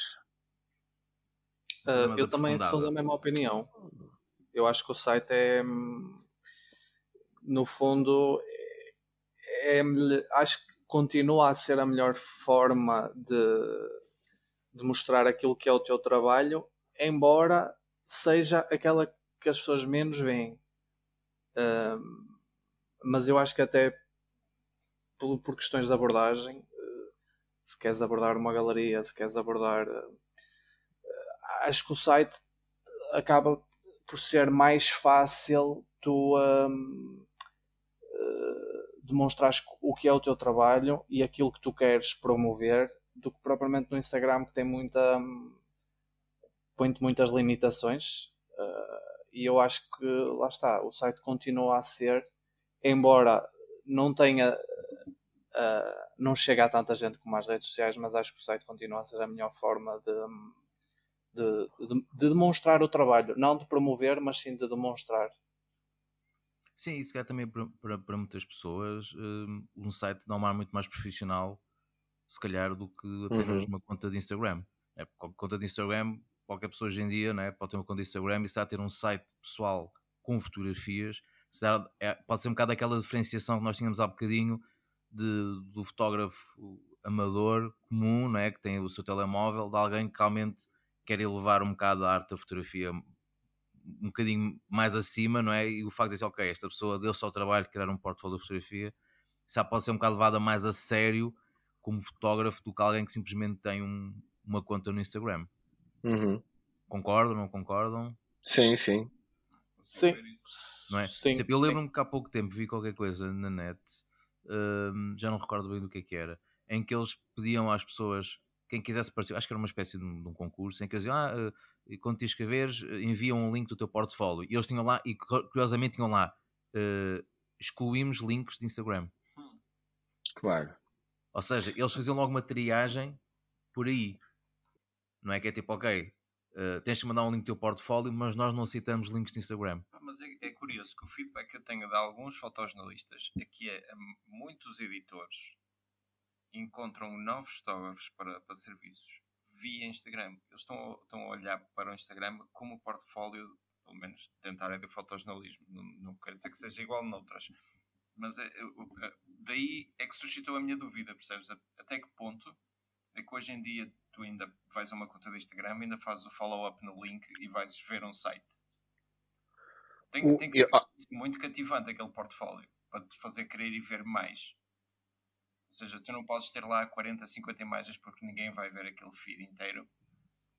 S4: Uh, eu também sou da mesma opinião. Eu acho que o site é, no fundo, é, é, acho que continua a ser a melhor forma de de mostrar aquilo que é o teu trabalho, embora seja aquela que as pessoas menos veem. Mas eu acho que até por, por questões de abordagem, uh, se queres abordar uma galeria, se queres abordar. Uh, acho que o site acaba por ser mais fácil tu um, uh, demonstrares o que é o teu trabalho e aquilo que tu queres promover do que propriamente no Instagram que tem muita põe muitas limitações uh, e eu acho que lá está, o site continua a ser embora não tenha uh, não chega a tanta gente como as redes sociais, mas acho que o site continua a ser a melhor forma de, de, de, de demonstrar o trabalho, não de promover, mas sim de demonstrar.
S1: Sim, isso é também para, para, para muitas pessoas um, um site dá um ar muito mais profissional se calhar, do que apenas uhum. uma conta de Instagram. É, conta de Instagram, qualquer pessoa hoje em dia né, pode ter uma conta de Instagram e se a ter um site pessoal com fotografias, dá, é, pode ser um bocado aquela diferenciação que nós tínhamos há bocadinho de, do fotógrafo amador comum, não é, que tem o seu telemóvel, de alguém que realmente quer elevar um bocado a arte da fotografia um bocadinho mais acima, não é? E o facto de dizer, ok, esta pessoa deu só o trabalho de criar um portfólio de fotografia, já pode ser um bocado levada mais a sério como fotógrafo do que alguém que simplesmente tem um, uma conta no Instagram.
S3: Uhum.
S1: Concordam, não concordam?
S3: Sim, sim.
S4: Sim.
S1: Não é?
S4: sim
S1: eu lembro-me que há pouco tempo vi qualquer coisa na net, uh, já não recordo bem do que é que era, em que eles pediam às pessoas, quem quisesse participar, acho que era uma espécie de um, de um concurso, em que eles diziam, ah, uh, quando te escreveres, enviam um link do teu portfólio. E eles tinham lá, e curiosamente tinham lá, uh, excluímos links de Instagram.
S3: Claro.
S1: Ou seja, eles faziam logo uma triagem por aí. Não é que é tipo, ok, uh, tens de mandar um link do teu portfólio, mas nós não aceitamos links de Instagram.
S2: mas é, é, curioso que o feedback que eu tenho de alguns fotojornalistas é que é, muitos editores encontram novos fotógrafos para, para serviços via Instagram. Eles estão, estão a olhar para o Instagram como portfólio, pelo menos dentro da área do fotojornalismo. Não, não quer dizer que seja igual noutras mas é, é, daí é que suscitou a minha dúvida, percebes? Até que ponto é que hoje em dia tu ainda vais a uma conta de Instagram, ainda fazes o follow-up no link e vais ver um site. Tem, tem que ser ah muito cativante aquele portfólio para te fazer querer ir ver mais. Ou seja, tu não podes ter lá 40, 50 imagens porque ninguém vai ver aquele feed inteiro.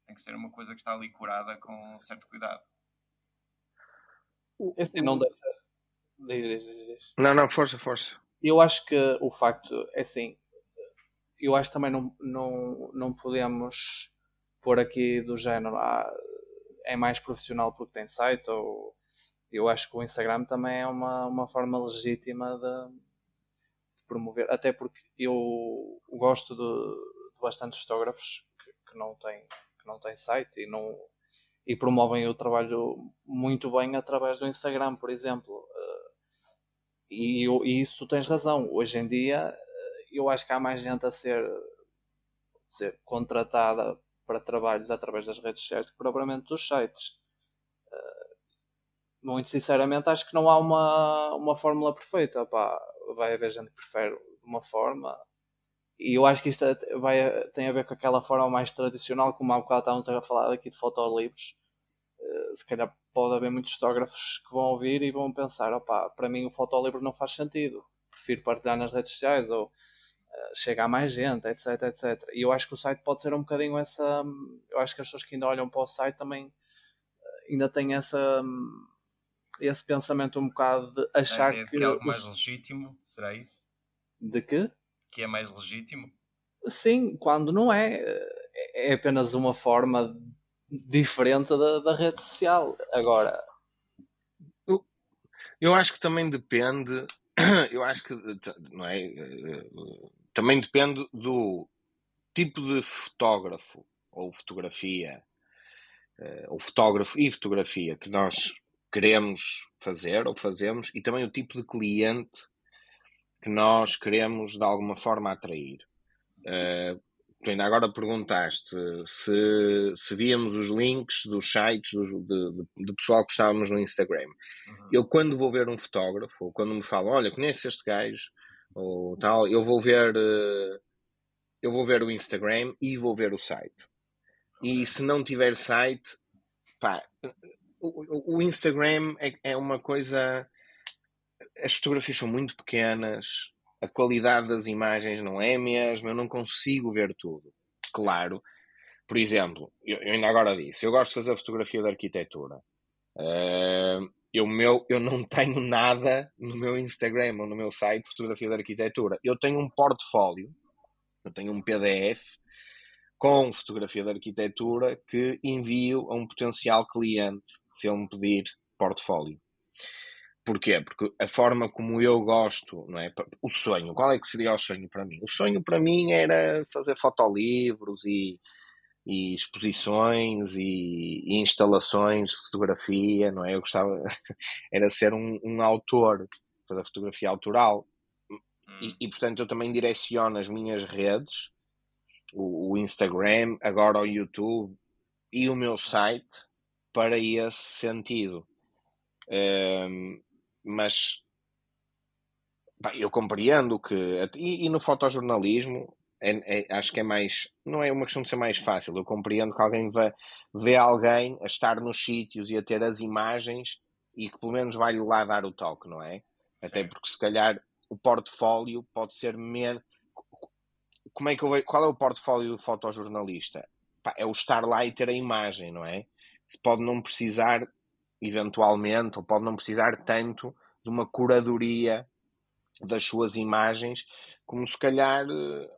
S2: Tem que ser uma coisa que está ali curada com um certo cuidado.
S4: Esse não deve ser Diz, diz, diz.
S3: Não, não, força, força.
S4: Eu acho que o facto é assim. Eu acho que também não, não, não podemos pôr aqui do género ah, é mais profissional porque tem site ou eu acho que o Instagram também é uma, uma forma legítima de promover, até porque eu gosto de, de bastantes fotógrafos que, que, não têm, que não têm site e não e promovem o trabalho muito bem através do Instagram, por exemplo. E, e isso tens razão. Hoje em dia, eh, eu acho que há mais gente a ser, ser contratada para trabalhos através das redes sociais do que propriamente dos sites. Eh, muito sinceramente, acho que não há uma, uma fórmula perfeita. Pá, vai haver gente que prefere uma forma. E eu acho que isto vai, tem a ver com aquela forma mais tradicional, como há bocado estávamos a falar aqui de fotolivros. Uh, se calhar pode haver muitos fotógrafos que vão ouvir e vão pensar, opá, para mim o fotolivro não faz sentido, prefiro partilhar nas redes sociais ou uh, chegar a mais gente, etc, etc. E eu acho que o site pode ser um bocadinho essa, eu acho que as pessoas que ainda olham para o site também uh, ainda têm essa esse pensamento um bocado de achar
S2: é,
S4: que,
S2: que é algo mais legítimo, será isso?
S4: De que?
S2: Que é mais legítimo?
S4: Sim, quando não é, eh, é apenas uma forma diferente da, da rede social. Agora,
S3: eu, eu acho que também depende. Eu acho que não é, também depende do tipo de fotógrafo ou fotografia uh, o fotógrafo e fotografia que nós queremos fazer ou fazemos e também o tipo de cliente que nós queremos de alguma forma atrair. Uh, tu ainda agora perguntaste se, se víamos os links dos sites do, de, de, pessoal que estávamos no Instagram. Uhum. Eu, quando vou ver um fotógrafo, ou quando me falam, olha, conhece este gajo, ou tal, eu vou ver. Uh, eu vou ver o Instagram e vou ver o site. E se não tiver site, pá, o, o Instagram é, é uma coisa. As fotografias são muito pequenas, a qualidade das imagens não é a mesma, eu não consigo ver tudo. Claro, por exemplo, eu, eu ainda agora disse, eu gosto de fazer fotografia de arquitetura. Uh, eu, meu, eu não tenho nada no meu Instagram ou no meu site de fotografia de arquitetura. Eu tenho um portfólio, eu tenho um PDF com fotografia de arquitetura que envio a um potencial cliente se ele me pedir portfólio. Porquê? Porque a forma como eu gosto, não é? O sonho, qual é que seria o sonho para mim? O sonho para mim era fazer fotolivros e, e exposições e, e, instalações de fotografia, não é? Eu gostava, era ser um, um autor, fazer fotografia autoral. E, hum. e, portanto eu também direciono as minhas redes, o, o Instagram, agora o YouTube e o meu site para esse sentido. Um, mas pá, eu compreendo que. E, e no fotojornalismo é, é, acho que é mais. Não é uma questão de ser mais fácil. Eu compreendo que alguém vê, vê alguém a estar nos sítios e a ter as imagens e que pelo menos vai-lhe lá dar o toque, não é? Até Sim. porque se calhar o portfólio pode ser menos. Como é que eu, qual é o portfólio do fotojornalista? Pá, é o estar lá e ter a imagem, não é? Pode não precisar eventualmente, ou pode não precisar tanto de uma curadoria das suas imagens, como se calhar eh,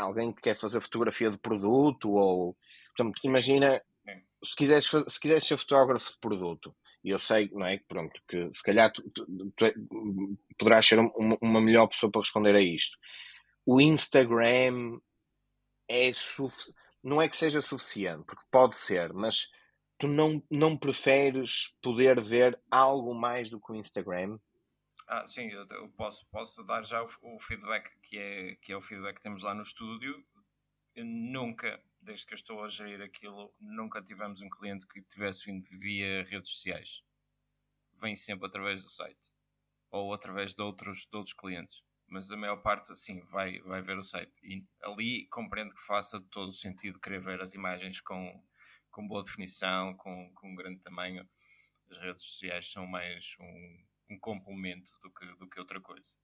S3: alguém que quer fazer fotografia de produto, ou portanto, imagina se quiseres, se quiseres ser fotógrafo de produto, e eu sei, não é? Pronto, que se calhar tu, tu, tu é, poderás ser uma, uma, melhor pessoa para responder a isto. O Instagram é não é que seja suficiente, porque pode ser, mas tu não, não preferes poder ver algo mais do que o Instagram?
S2: Ah, sim, eu, eu posso, posso dar já o, o, feedback que é, que é o feedback que temos lá no estúdio. Eu nunca, desde que eu estou a gerir aquilo, nunca tivemos um cliente que tivesse vindo via redes sociais. Vem sempre através do site ou através de outros, de outros clientes. Mas a maior parte, sim, vai, vai ver o site. E ali compreendo que faça todo o sentido querer ver as imagens com, com boa definição, com, com um grande tamanho, as redes sociais são mais um, um complemento do que, do que outra coisa.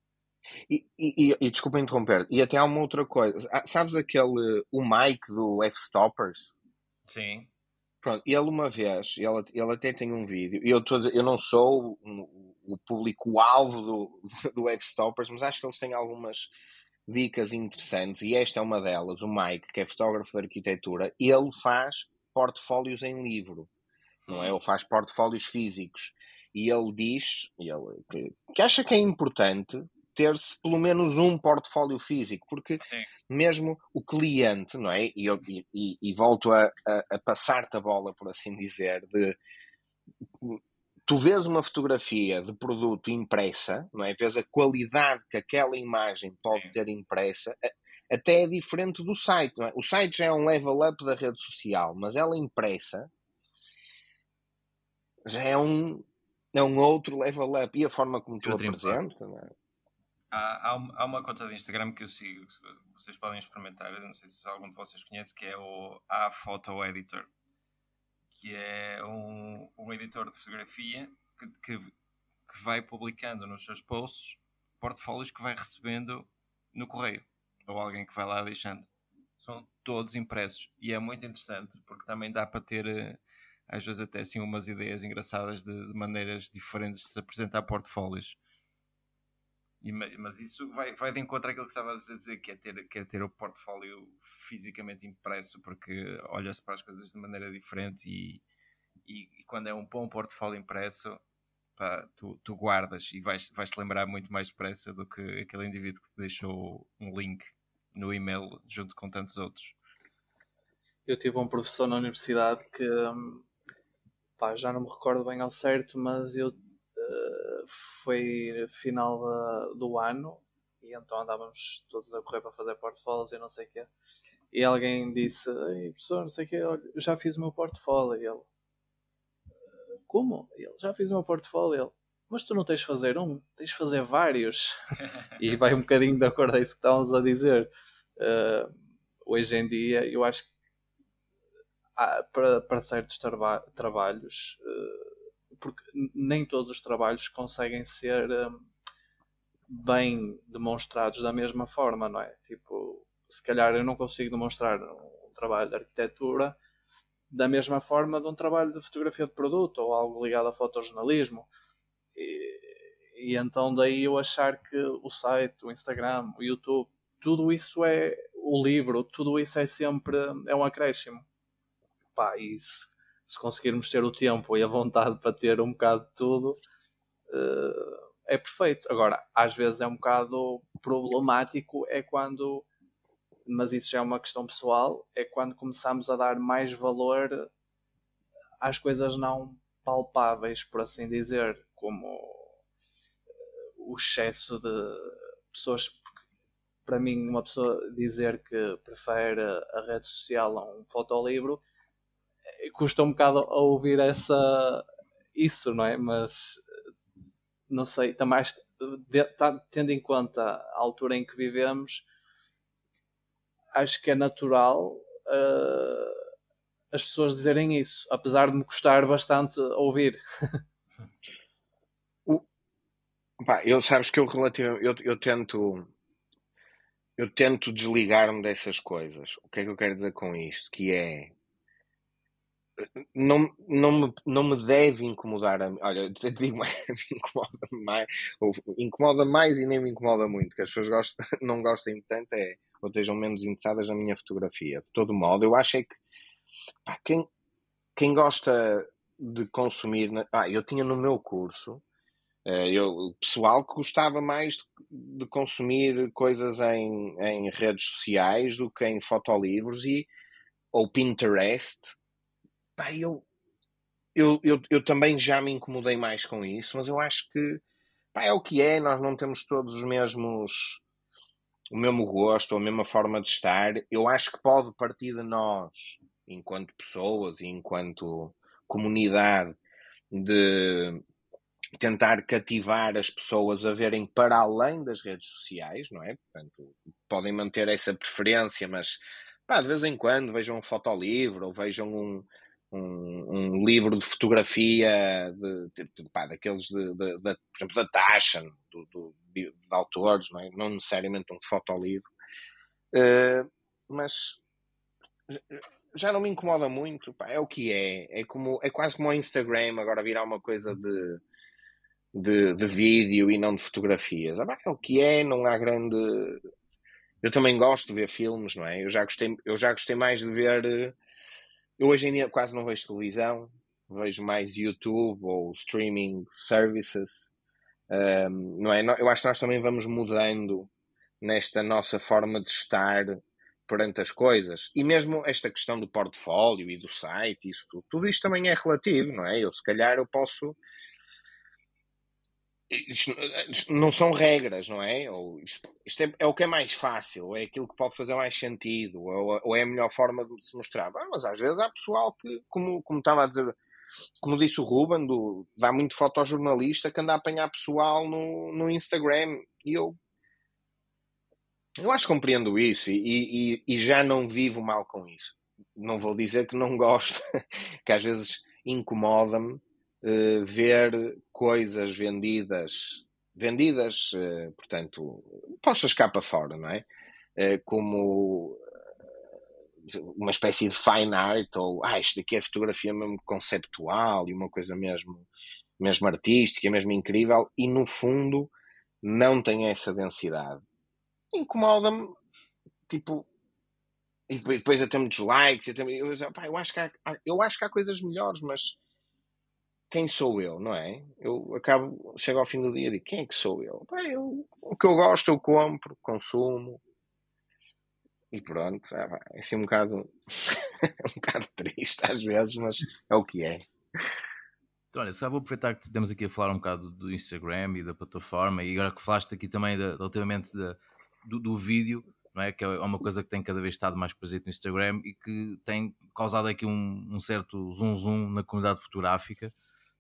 S3: E, e, e, desculpa interromper, e até há uma outra coisa. Ah, sabes aquele, o Mike do F-Stoppers?
S2: Sim.
S3: Pronto, ele uma vez, ele, ele até tem um vídeo, e eu, tô, eu não sou um, o público-alvo do, do F-Stoppers, mas acho que eles têm algumas dicas interessantes, e esta é uma delas. O Mike, que é fotógrafo de arquitetura, ele faz portfólios em livro, não é? Ele faz portfólios físicos e ele diz ele, que, que acha que é importante ter-se pelo menos um portfólio físico, porque Sim. mesmo o cliente, não é? E, eu, e, e volto a, a, a passar-te a bola, por assim dizer, de tu vês uma fotografia de produto impressa, não é? Vês a qualidade que aquela imagem pode ter impressa, até é diferente do site. É? O site já é um level up da rede social, mas ela impressa já é um, é um outro level up. E a forma como tu apresentas. É?
S2: Há, há, uma conta de Instagram que eu sigo, vocês podem experimentar, não sei se algum de vocês conhece, que é o A Photo Editor, que é um, um editor de fotografia que, que, que vai publicando nos seus posts portfólios que vai recebendo no correio ou alguém que vai lá deixando. São todos impressos e é muito interessante porque também dá para ter, eh, às vezes, até assim, umas ideias engraçadas de, de maneiras diferentes de se apresentar portfólios. E, mas isso vai, vai de encontro àquilo que estava a dizer, que é ter, que é ter o portfólio fisicamente impresso, porque olha-se para as coisas de maneira diferente e, e, e quando é um bom portfólio impresso, pá, tu, tu, guardas e vais, vais te lembrar muito mais depressa do que aquele indivíduo que te deixou um link no e-mail junto com tantos outros.
S4: eu tive um professor na universidade que hum, pá, já não me recordo bem ao certo, mas eu foi final uh, do ano e então andávamos todos a correr para fazer portfólios e não sei o quê. E alguém disse, Ei, professor, não sei o quê, olha, já fiz o meu portfólio. E ele, como? Ele, já fiz o meu portfólio. Ele, mas tu não tens de fazer um, tens de fazer vários. e vai um bocadinho de acordo a isso que estávamos a dizer. Uh, hoje em dia, eu acho que há, para, para certos traba trabalhos, uh, porque nem todos os trabalhos conseguem ser uh, bem demonstrados da mesma forma, não é? Tipo, se calhar eu não consigo demonstrar um trabalho de arquitetura da mesma forma de um trabalho de fotografia de produto ou algo ligado a fotojornalismo. E, e então daí eu achar que o site, o Instagram, o YouTube, tudo isso é o livro, tudo isso é sempre é um acréscimo. Pá, e se, se conseguirmos ter o tempo e a vontade para ter um bocado de tudo, uh, é perfeito. Agora, às vezes é um bocado problemático, é quando mas isso já é uma questão pessoal, é quando começamos a dar mais valor às coisas não palpáveis, por assim dizer, como eh, o excesso de pessoas. Para mim, uma pessoa dizer que prefere a rede social a um fotolivro eh, custa um bocado a ouvir essa, isso, não é? Mas não sei, também tendo em conta a altura em que vivemos acho que é natural uh, as pessoas dizerem isso, apesar de me custar bastante ouvir.
S3: o, pá, eu sabes que eu relativo, eu, eu tento eu tento desligar-me dessas coisas. O que é que eu quero dizer com isto? Que é não, não, me, não me deve incomodar a Olha, te digo mais, me incomoda mais, ou, incomoda mais e nem me incomoda muito, que as pessoas gostam, não gostem tanto é ou estejam menos interessadas na minha fotografia. De todo modo, eu acho é que pá, quem, quem gosta de consumir. Ah, eu tinha no meu curso. Uh, eu, pessoal que gostava mais de, de, consumir coisas em, em redes sociais do que em fotolivros e, ou Pinterest. Pá, eu, eu, eu, eu também já me incomodei mais com isso, mas eu acho que pá, é o que é, nós não temos todos os mesmos o mesmo gosto, a mesma forma de estar, eu acho que pode partir de nós, enquanto pessoas e enquanto comunidade, de tentar cativar as pessoas a verem para além das redes sociais, não é? Portanto, podem manter essa preferência, mas pá, de vez em quando vejam um fotolivro ou vejam um, um, um livro de fotografia de, de, pá, daqueles de, de, de, por exemplo da Taschen do, do, de, autores não, é? não necessariamente um fotolivro. Uh, mas já não me incomoda muito pá, é o que é. É como é quase como o Instagram agora virar uma coisa de de, de vídeo e não de fotografias. Ah, é o que é não há grande eu também gosto de ver filmes não é? Eu já gostei eu já gostei mais de ver eu hoje em dia quase não vejo televisão, vejo mais YouTube ou streaming services. Um, não é? Eu acho que nós também vamos mudando nesta nossa forma de estar perante as coisas. E mesmo esta questão do portfólio e do site, isso tudo, tudo isto também é relativo, não é? Eu se calhar eu posso isto, não são regras, não é? Ou isto, isto é, é, o que é mais fácil, ou é aquilo que pode fazer mais sentido, ou, ou é a melhor forma de se mostrar. Ah, mas às vezes há pessoal que, como, como estava a dizer, como disse o Ruben, do, dá muito fotojornalista que anda a apanhar pessoal no, no Instagram. E eu, eu acho que compreendo isso e, e, e já não vivo mal com isso. Não vou dizer que não gosto, que às vezes incomoda-me uh, ver coisas vendidas, vendidas, uh, portanto, postas cá para fora, não é? Uh, como uma espécie de fine art, ou ah, isto aqui é fotografia mesmo conceptual e uma coisa mesmo, mesmo artística, mesmo incrível, e no fundo não tem essa densidade. Incomoda-me, tipo, e depois até muitos likes, até, eu, eu, acho que há, eu acho que há coisas melhores, mas quem sou eu, não é? Eu acabo, chego ao fim do dia e digo, quem é que sou eu? Bem, eu o que eu gosto eu compro, consumo. E pronto, é, é assim um bocado, um bocado triste às vezes, mas é o que é.
S1: Então, olha, só vou aproveitar que temos aqui a falar um bocado do Instagram e da plataforma, e agora que falaste aqui também da, do, do, vídeo, não é? que é uma coisa que tem cada vez estado mais presente no Instagram e que tem causado aqui um, um certo zoom zoom na comunidade fotográfica,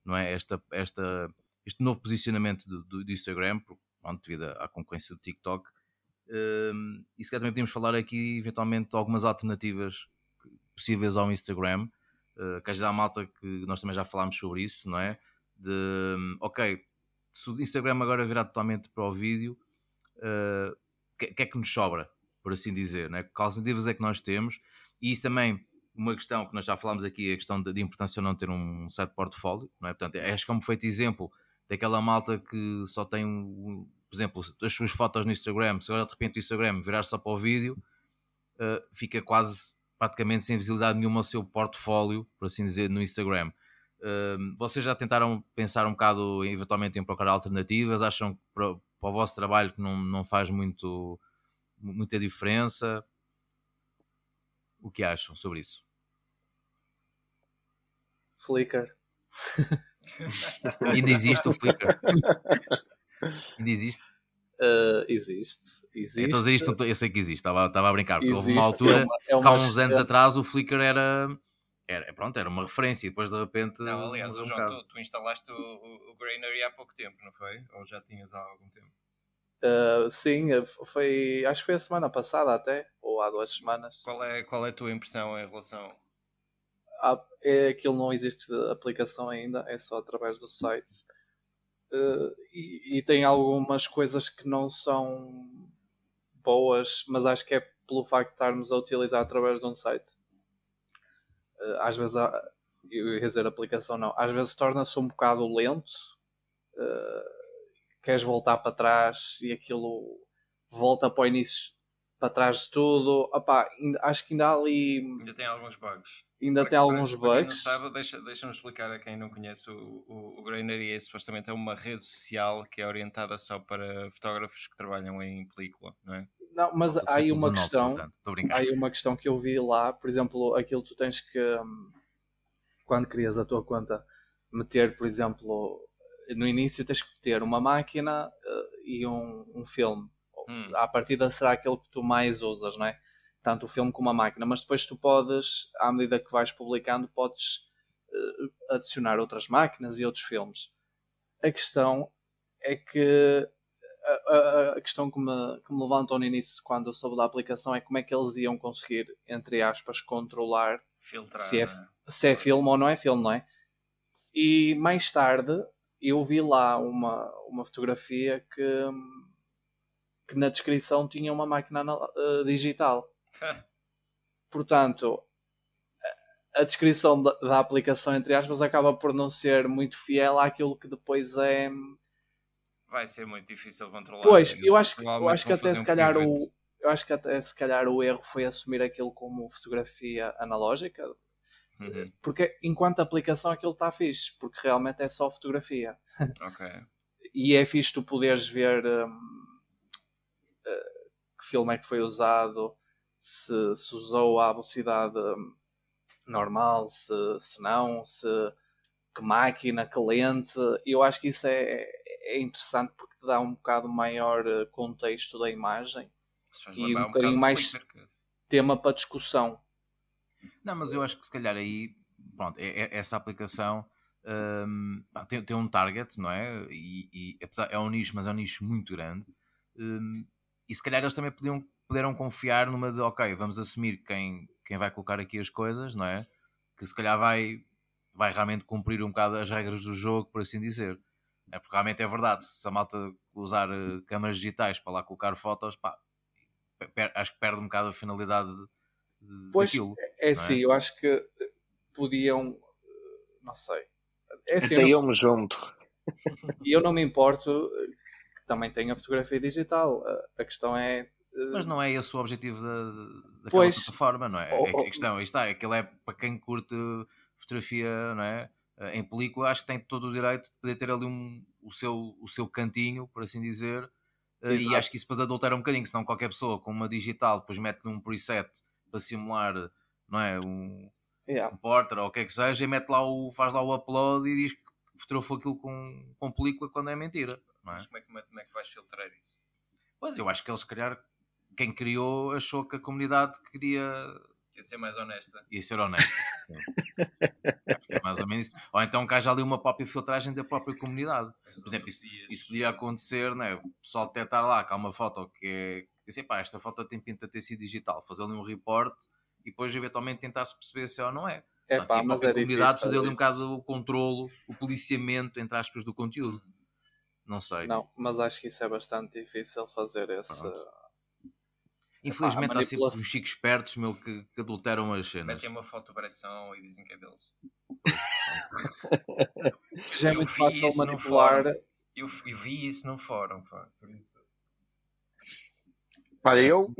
S1: não é? Esta, esta, este novo posicionamento do, do, do Instagram, pronto, devido à concorrência do TikTok, um, e se calhar também podemos falar aqui eventualmente de algumas alternativas possíveis ao Instagram, uh, que às malta que nós também já falámos sobre isso, não é? De hum, ok, se o Instagram agora virar totalmente para o vídeo, o uh, que, que, é que nos sobra, por assim dizer, não é? Que alternativas é que nós temos? E isso também, uma questão que nós já falámos aqui, a questão de, de importância não ter um site portfólio, não é? Portanto, acho que é um perfeito exemplo daquela malta que só tem um, por exemplo, as suas fotos no Instagram, se agora de repente o Instagram virar só para o vídeo, uh, fica quase praticamente sem visibilidade nenhuma o seu portfólio, por assim dizer, no Instagram. Uh, vocês já tentaram pensar um bocado eventualmente em procurar alternativas? Acham que para, para o vosso trabalho que não, não faz muito, muita diferença? O que acham sobre isso?
S4: Flickr.
S1: Ainda existe o Flickr. Ainda existe?
S4: Uh, existe, existe.
S1: Então, isto, eu sei que existe, estava, estava a brincar, porque existe, houve uma altura, é uma, é uma há uns anos atrás, o Flickr era, era, pronto, era uma referência, e depois de repente.
S2: Não, aliás, um João, tu, tu, instalaste o, o, o Greenery há pouco tempo, não foi? Ou já tinhas há algum tempo?
S4: Uh, sim, foi, acho que foi a semana passada até, ou há duas semanas.
S2: Qual é, qual é a tua impressão em relação?
S4: Ah, é, aquilo não existe aplicação ainda, é só através do site. Uh, e, e, tem algumas coisas que não são boas, mas acho que é pelo facto de estarmos a utilizar através de um site. Uh, às vezes, há, eu ia dizer aplicação não, às vezes torna-se um bocado lento, uh, queres voltar para trás e aquilo volta para o início, para trás de tudo. Opa, ainda, acho que ainda há ali.
S2: Ainda tem alguns bugs
S4: ainda para, tem alguns
S2: para,
S4: bugs.
S2: Para sabe, deixa, deixa-me explicar a quem não conhece o, o, o Grainery é supostamente é uma rede social que é orientada só para fotógrafos que trabalham em película, não é?
S4: Não, mas há aí uma questão. há aí uma questão que eu vi lá, por exemplo, aquilo tu tens que hum, quando crias a tua conta meter, por exemplo, no início tens que ter uma máquina uh, e um, um filme. Hum. À partida será aquele que tu mais usas, não é? tanto o filme como a máquina, mas depois tu podes, à medida que vais publicando, podes uh, adicionar outras máquinas e outros filmes. A questão é que a, a, a questão que me, que me levantou no início quando eu soube da aplicação é como é que eles iam conseguir, entre aspas, controlar
S2: Filtrar,
S4: se, é, se é filme ou não é filme, não é? E mais tarde eu vi lá uma, uma fotografia que, que na descrição tinha uma máquina uh, digital. Portanto, a descrição da, da, aplicação, entre aspas, acaba por não ser muito fiel àquilo que depois é.
S2: Vai ser muito difícil controlar.
S4: Pois, eu acho que, eu acho que até se calhar o. Eu acho que até se calhar o erro foi assumir aquilo como fotografia analógica. Uhum. Porque enquanto aplicação aquilo está fixe, porque realmente é só fotografia.
S2: Ok.
S4: e é fixe tu poderes ver um, uh, que filme é que foi usado, se, se usou a velocidade hum, normal, se, se não, se que máquina, que lente. Eu acho que isso é, é interessante porque te dá um bocado maior eh, contexto da imagem e um, um bocadinho mais tema para discussão.
S1: Não, mas eu acho que se calhar aí, pronto, é, é, essa aplicação um, tem, tem um target, não é? E, e apesar, é um nicho, mas é um nicho muito grande. Um, e se calhar eles também podiam puderam confiar numa de, ok, vamos assumir quem, quem vai colocar aqui as coisas, não é? Que se calhar vai, vai realmente cumprir um bocado as regras do jogo, por assim dizer. É porque realmente é verdade, se a malta usar uh, câmaras digitais para lá colocar fotos, pá, acho que perde um bocado a finalidade de, de,
S4: pois,
S1: daquilo.
S4: É, é sim, eu acho que podiam, não sei.
S3: É assim, Até eu, me junto.
S4: E eu não me importo que também tenha fotografia digital. A, a questão é
S1: mas não é esse o objetivo da, daquela pois, plataforma, não é? Oh, oh, a questão, está, aquilo é para quem curte fotografia, não é? Eh, em película, acho que tem todo o direito de poder ter ali um, o, seu, o seu cantinho, por assim dizer, Uh, e acho que isso depois adultera um bocadinho, senão qualquer pessoa com uma digital depois mete um preset para simular, não é? Um, yeah. um porter ou o que é que seja, e mete lá o, faz lá o upload e diz que fotografou aquilo com, com película quando é mentira. Não é?
S2: Mas como é, que, como é que vais filtrar isso?
S1: Pois eu acho que eles, se calhar, quem criou achou que a comunidade queria.
S2: Quer ser mais honesta.
S1: Ia ser honesta. é mais ou menos isso. Ou então que haja ali uma própria filtragem da própria comunidade. Por exemplo, isso, isso podia acontecer, né? o pessoal detectar lá que há uma foto que é. Assim, pá, esta foto tem pinta de ter sido digital, fazer ali um report e depois eventualmente tentar-se perceber se é ou não é. É pá, mas é comunidade fazer ali um bocado o controlo, o policiamento, entre aspas, do conteúdo. Não sei.
S4: Não, mas acho que isso é bastante difícil fazer esse. Pronto.
S1: Infelizmente Epá, há sempre uns chicos espertos meu, que, que adulteram as cenas.
S2: Metem uma foto operação e dizem que é deles.
S4: Já é muito fácil manipular.
S2: Eu, eu, vi isso no fórum, pá, por isso.
S3: Olha, eu,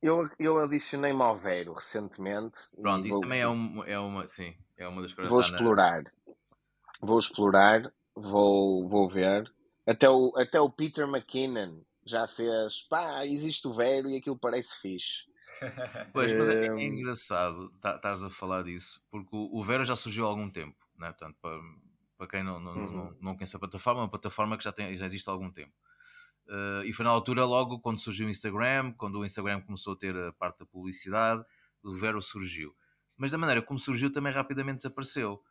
S3: eu, eu adicionei-me ao Vero recentemente.
S1: Pronto, isso vou, também é, um, é uma. Sim, é uma das coisas
S3: Vou explorar. Vou explorar, vou, vou ver. Até o, até o Peter McKinnon já fez, pá, existe o velho e aquilo parece fixe.
S1: Pois, mas é, é hum. engraçado estás a falar disso, porque o, o Vero já surgiu há algum tempo, né? Portanto, para, para quem não, não, uhum. não, não conhece a plataforma, é uma plataforma que já, tem, já existe há algum tempo. Uh, e foi na altura, logo, quando surgiu o Instagram, quando o Instagram começou a ter a parte da publicidade, o Vero surgiu. Mas da maneira como surgiu, também rapidamente desapareceu,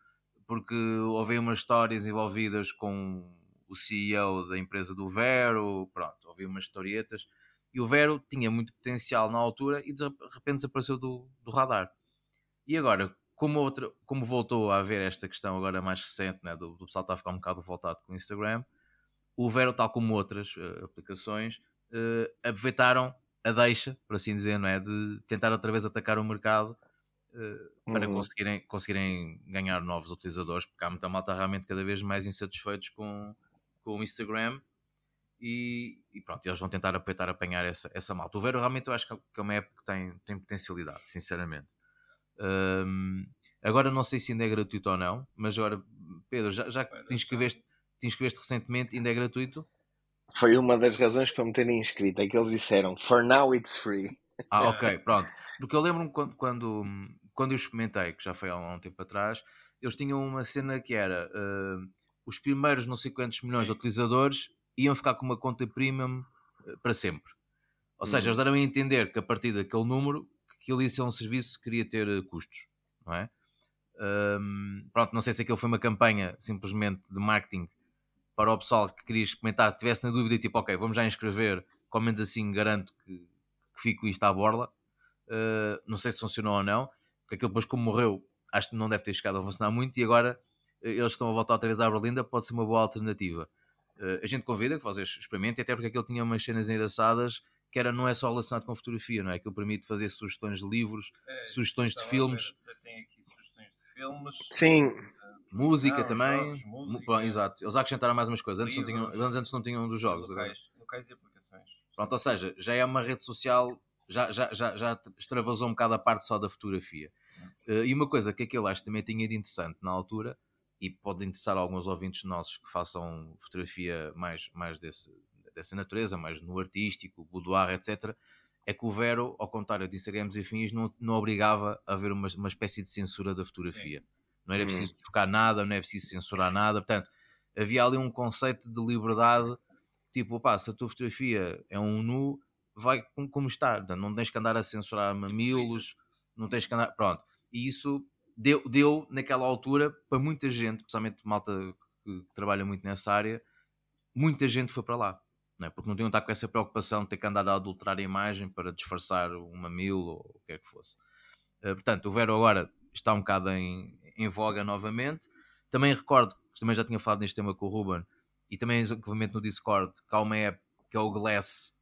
S1: porque houve umas histórias envolvidas com o CEO da empresa do Vero, pronto, ouvi umas historietas. E o Vero tinha muito potencial na altura e de repente desapareceu do, do radar. E agora, como, outra, como voltou a haver esta questão agora mais recente, né, do, do pessoal estar a ficar um bocado voltado com o Instagram, o Vero, tal como outras uh, aplicações, uh, aproveitaram a deixa, por assim dizer, não é? de tentar outra vez atacar o mercado uh, para uhum. conseguirem, conseguirem ganhar novos utilizadores, porque há muita malta realmente cada vez mais insatisfeitos com, com o Instagram e, e, pronto, eles vão tentar aproveitar apanhar essa, essa malta. O Vero realmente eu acho que é uma época que tem, tem potencialidade, sinceramente. Um, agora não sei se ainda é gratuito ou não, mas agora, Pedro, já, já te, inscreveste, te inscreveste recentemente, ainda é gratuito?
S3: Foi uma das razões para me terem inscrito, é que eles disseram, for now it's free.
S1: Ah, ok, pronto. Porque eu lembro-me quando, quando, quando eu experimentei, que já foi há um tempo atrás, eles tinham uma cena que era uh, os primeiros não sei quantos milhões Sim. de utilizadores iam ficar com uma conta premium eh, para sempre. Ou seja, uhum. eles deram a entender que a partir daquele número, que aquilo ia ser um serviço que queria ter eh, custos, não é? Um, pronto, não sei se aquilo foi uma campanha simplesmente de marketing para o pessoal que queria experimentar, se tivesse na dúvida, tipo, ok, vamos já inscrever, com menos assim garanto que, que fico isto à borla. Uh, não sei se funcionou ou não, porque aquilo depois, como morreu, acho que não deve ter chegado a funcionar muito. E agora eles estão a voltar outra vez à Berlinda, pode ser uma boa alternativa. Uh, a gente convida que vocês experimentem, até porque aquilo tinha umas cenas engraçadas que era, não é só relacionado com fotografia, não é? Aquilo permite fazer sugestões de livros, é, sugestões de filmes.
S2: Você tem aqui sugestões de filmes.
S3: Sim.
S1: Música não, também. Jogos, música, exato. Eles acrescentaram mais umas coisas. Antes, livros, não tinham, antes não tinham dos jogos.
S2: Locais, locais e aplicações.
S1: Pronto, ou seja, já é uma rede social, já, já, já, já extravasou um bocado a parte só da fotografia. Uh, e uma coisa que aquele acho também tinha de interessante na altura e pode interessar alguns ouvintes nossos que façam fotografia mais, mais desse, dessa natureza, mais no artístico, boudoir, etc., é que o Vero, ao contrário de Instagrams e fins, não, não obrigava a haver uma, uma espécie de censura da fotografia. Sim. Não era hum. preciso hum. trocar nada, não é preciso censurar nada. Portanto, havia ali um conceito de liberdade, tipo, pá, se a tua fotografia é um nu, vai como está. Não tens que andar a censurar tipo mamilos, não tens que andar. Pronto. E isso deu, deu naquela altura para muita gente, especialmente malta que, que trabalha muito nessa área, muita gente foi para lá. Não é? Porque não tinham estar com essa preocupação de ter que andar a adulterar a imagem para disfarçar um mamilo ou o que é que fosse. Uh, portanto, o Vero agora está um bocado em, em voga novamente. Também recordo, que também já tinha falado neste tema com o Ruben, e também obviamente no Discord, que há uma app que é o Glass,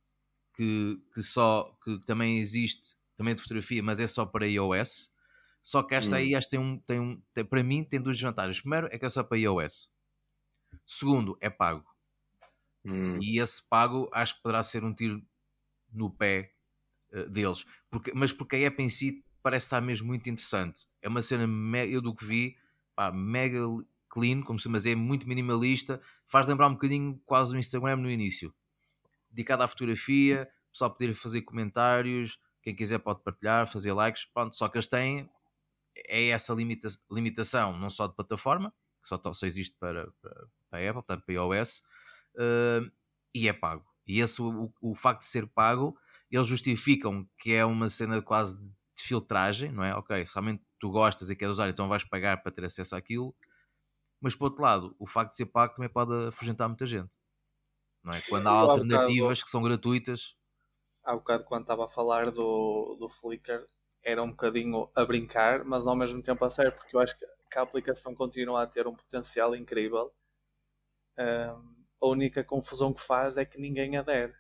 S1: que, que só que também existe, também de fotografia, mas é só para iOS. Só que esta hum. aí esta tem um, tem um, tem, para mim tem duas vantagens. Primeiro é que é só para iOS. Segundo, é pago. Hum. E esse pago acho que poderá ser um tiro no pé uh, deles. Porque, mas porque a app em si parece estar mesmo muito interessante. É uma cena, eu do que vi, pá, mega clean, como se mas é muito minimalista. Faz lembrar um bocadinho quase o Instagram no início. dedicado à fotografia, só poder fazer comentários, quem quiser pode partilhar, fazer likes, pronto, só que eles têm é essa limita limitação, não só de plataforma, que só, só existe para, para, para a Apple, portanto para iOS, uh, e é pago. E esse, o, o facto de ser pago, eles justificam que é uma cena quase de, de filtragem, não é? Ok, se realmente tu gostas e queres usar, então vais pagar para ter acesso àquilo. Mas por outro lado, o facto de ser pago também pode afugentar muita gente. Não é? Quando há alternativas que são gratuitas.
S4: Há bocado, quando estava a falar do, do Flickr, era um bocadinho a brincar, mas ao mesmo tempo a sério, porque eu acho que, que a aplicação continua a ter um potencial incrível. Um, a única confusão que faz é que ninguém adere.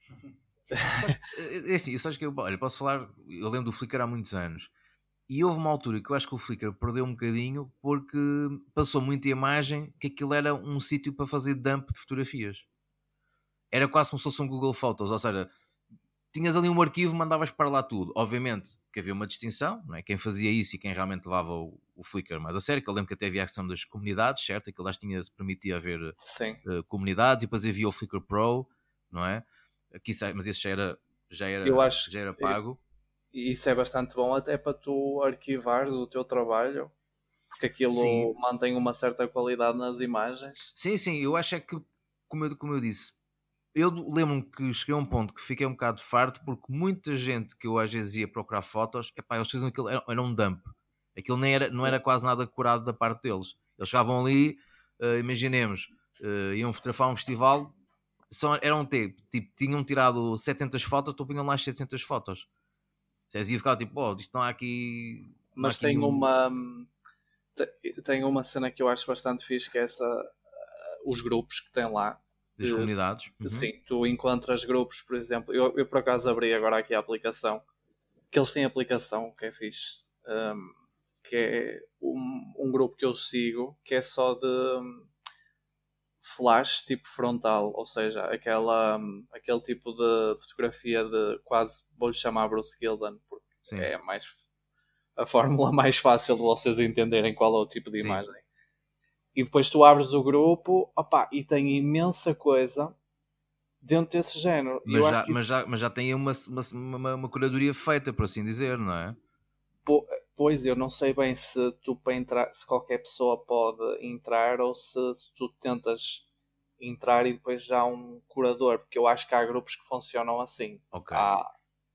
S1: é assim, eu acho que eu, olha, posso falar, eu lembro do Flickr há muitos anos. E houve uma altura que eu acho que o Flickr perdeu um bocadinho porque passou muita imagem que aquilo era um sítio para fazer dump de fotografias. Era quase como se fosse um Google Photos, ou seja, tinhas ali um arquivo, mandavas para lá tudo. Obviamente que havia uma distinção, não é? quem fazia isso e quem realmente levava o, o Flickr mais a sério, que eu lembro que até havia a questão das comunidades, certo? Aquilo lá tinha, permitia haver uh, comunidades e depois havia o Flickr Pro, não é? Aqui, mas isso já era, já era, eu acho, já era pago.
S4: E isso é bastante bom até para tu arquivares o teu trabalho, porque aquilo sim. mantém uma certa qualidade nas imagens.
S1: Sim, sim, eu acho é que, como eu, como eu disse, eu lembro-me que cheguei a um ponto que fiquei um bocado farto porque muita gente que eu às vezes ia procurar fotos, epá, eles faziam aquilo, era, era um dump. Aquilo nem era, não era quase nada curado da parte deles. Eles chegavam ali, uh, imaginemos, uh, iam fotografar um festival, só, eram tipo, tipo, tinham tirado 700 fotos, tu punham lá 700 fotos. Vocês iam ficar tipo, oh, isto não há aqui.
S4: Mas tem um... uma. Tem uma cena que eu acho bastante fixe que é essa. Uh, os grupos que tem lá
S1: das comunidades.
S4: Uhum. Sim, tu encontras grupos, por exemplo. Eu, eu por acaso abri agora aqui a aplicação. Que eles têm aplicação que é fixe. Um, que é um, um, grupo que eu sigo que é só de flash tipo frontal, ou seja, aquela, um, aquele tipo de fotografia de quase vou-lhe chamar Bruce Gilden porque Sim. é mais a fórmula mais fácil de vocês entenderem qual é o tipo de Sim. imagem. E depois tu abres o grupo opa, e tem imensa coisa dentro desse género.
S1: Mas, já, mas, isso... já, mas já tem uma, uma, uma, uma, curadoria feita, por assim dizer, não é?
S4: Pois, eu não sei bem se tu para entrar, se qualquer pessoa pode entrar ou se, se tu tentas entrar e depois já há um curador, porque eu acho que há grupos que funcionam assim. Okay. Há,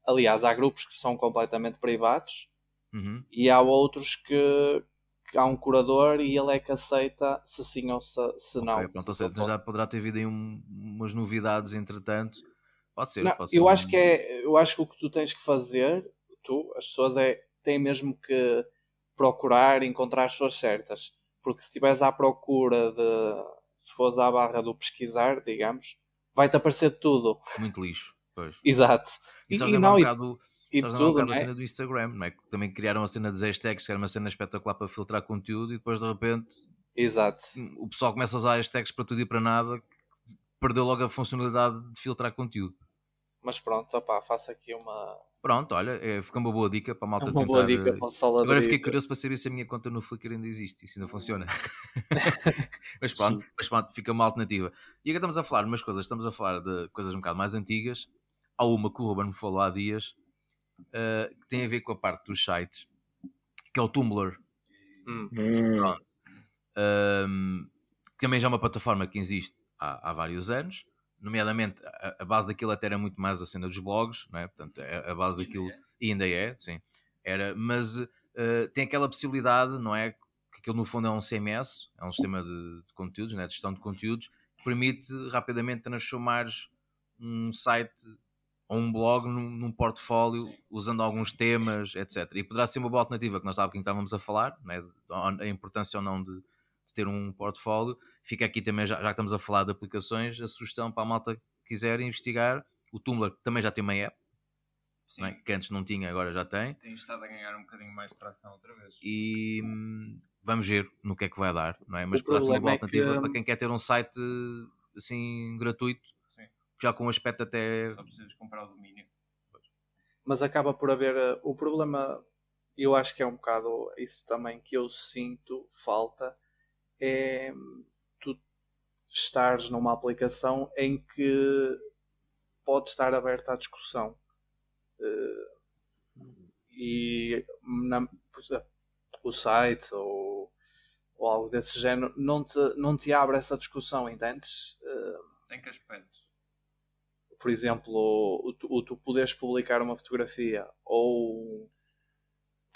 S4: aliás, há grupos que são completamente privados uhum. e há outros que, há um curador e ele é que aceita se sim ou se, se okay, não.
S1: Pronto, se já poderá ter havido aí um, umas novidades entretanto. Pode ser,
S4: não,
S1: pode ser.
S4: Eu um... acho que é, eu acho que o que tu tens que fazer, tu, as pessoas é, têm mesmo que procurar encontrar as pessoas certas. Porque se estiveres à procura de se fores à barra do pesquisar, digamos, vai-te aparecer tudo.
S1: Muito lixo. Pois.
S4: Exato.
S1: E, e, e não, um bocado, e tudo, um é? cena do Instagram, não é? Também criaram a cena dos hashtags, que era uma cena espetacular para filtrar conteúdo e depois de repente
S4: Exato.
S1: o pessoal começa a usar hashtags para tudo e para nada, perdeu logo a funcionalidade de filtrar conteúdo.
S4: Mas pronto, opá, faço aqui uma.
S1: Pronto, olha, é, fica uma boa dica para a malta é uma tentar. Boa dica para Agora fiquei curioso para saber se a minha conta no Flickr ainda existe, isso ainda funciona. mas pronto, mas pronto, fica uma alternativa. E agora estamos a falar de umas coisas, estamos a falar de coisas um bocado mais antigas. Há uma que o Ruben me falou há dias, uh, que tem a ver com a parte dos sites, que é o Tumblr. Hum. Um, que também já é uma plataforma que existe há, há vários anos, nomeadamente a, a, base daquilo até era muito mais a cena dos blogs, não é? portanto a, é, a base daquilo e ainda é, sim, era, mas uh, tem aquela possibilidade, não é? Que aquilo no fundo é um CMS, é um sistema de, de conteúdos, né? de gestão de conteúdos, que permite rapidamente transformar um site ou um blog num, num portfólio usando alguns temas, etc. E poderá ser uma boa alternativa que nós estávamos a falar, né, a importância ou não de, de, ter um portfólio. Fica aqui também, já, já que estamos a falar de aplicações, a sugestão para a malta que quiser investigar. O Tumblr também já tem uma app, é? que antes não tinha, agora já tem.
S2: Tem estado a ganhar um bocadinho mais de tração outra vez.
S1: E hum, vamos ver no que é que vai dar, não é? Mas poderá ser uma boa é alternativa que... para quem quer ter um site assim gratuito já com um aspecto até.
S2: Só precisas comprar o domínio.
S4: Mas acaba por haver. Eh, o problema, eu acho que é um bocado isso também que eu sinto falta, é tu estares numa aplicação em que pode estar aberta à discussão. Uh, e na, o site ou, ou, algo desse género não te, não te abre essa discussão, entendes?
S2: Uh, em que aspecto?
S4: Por exemplo, o tu poderes publicar uma fotografia ou,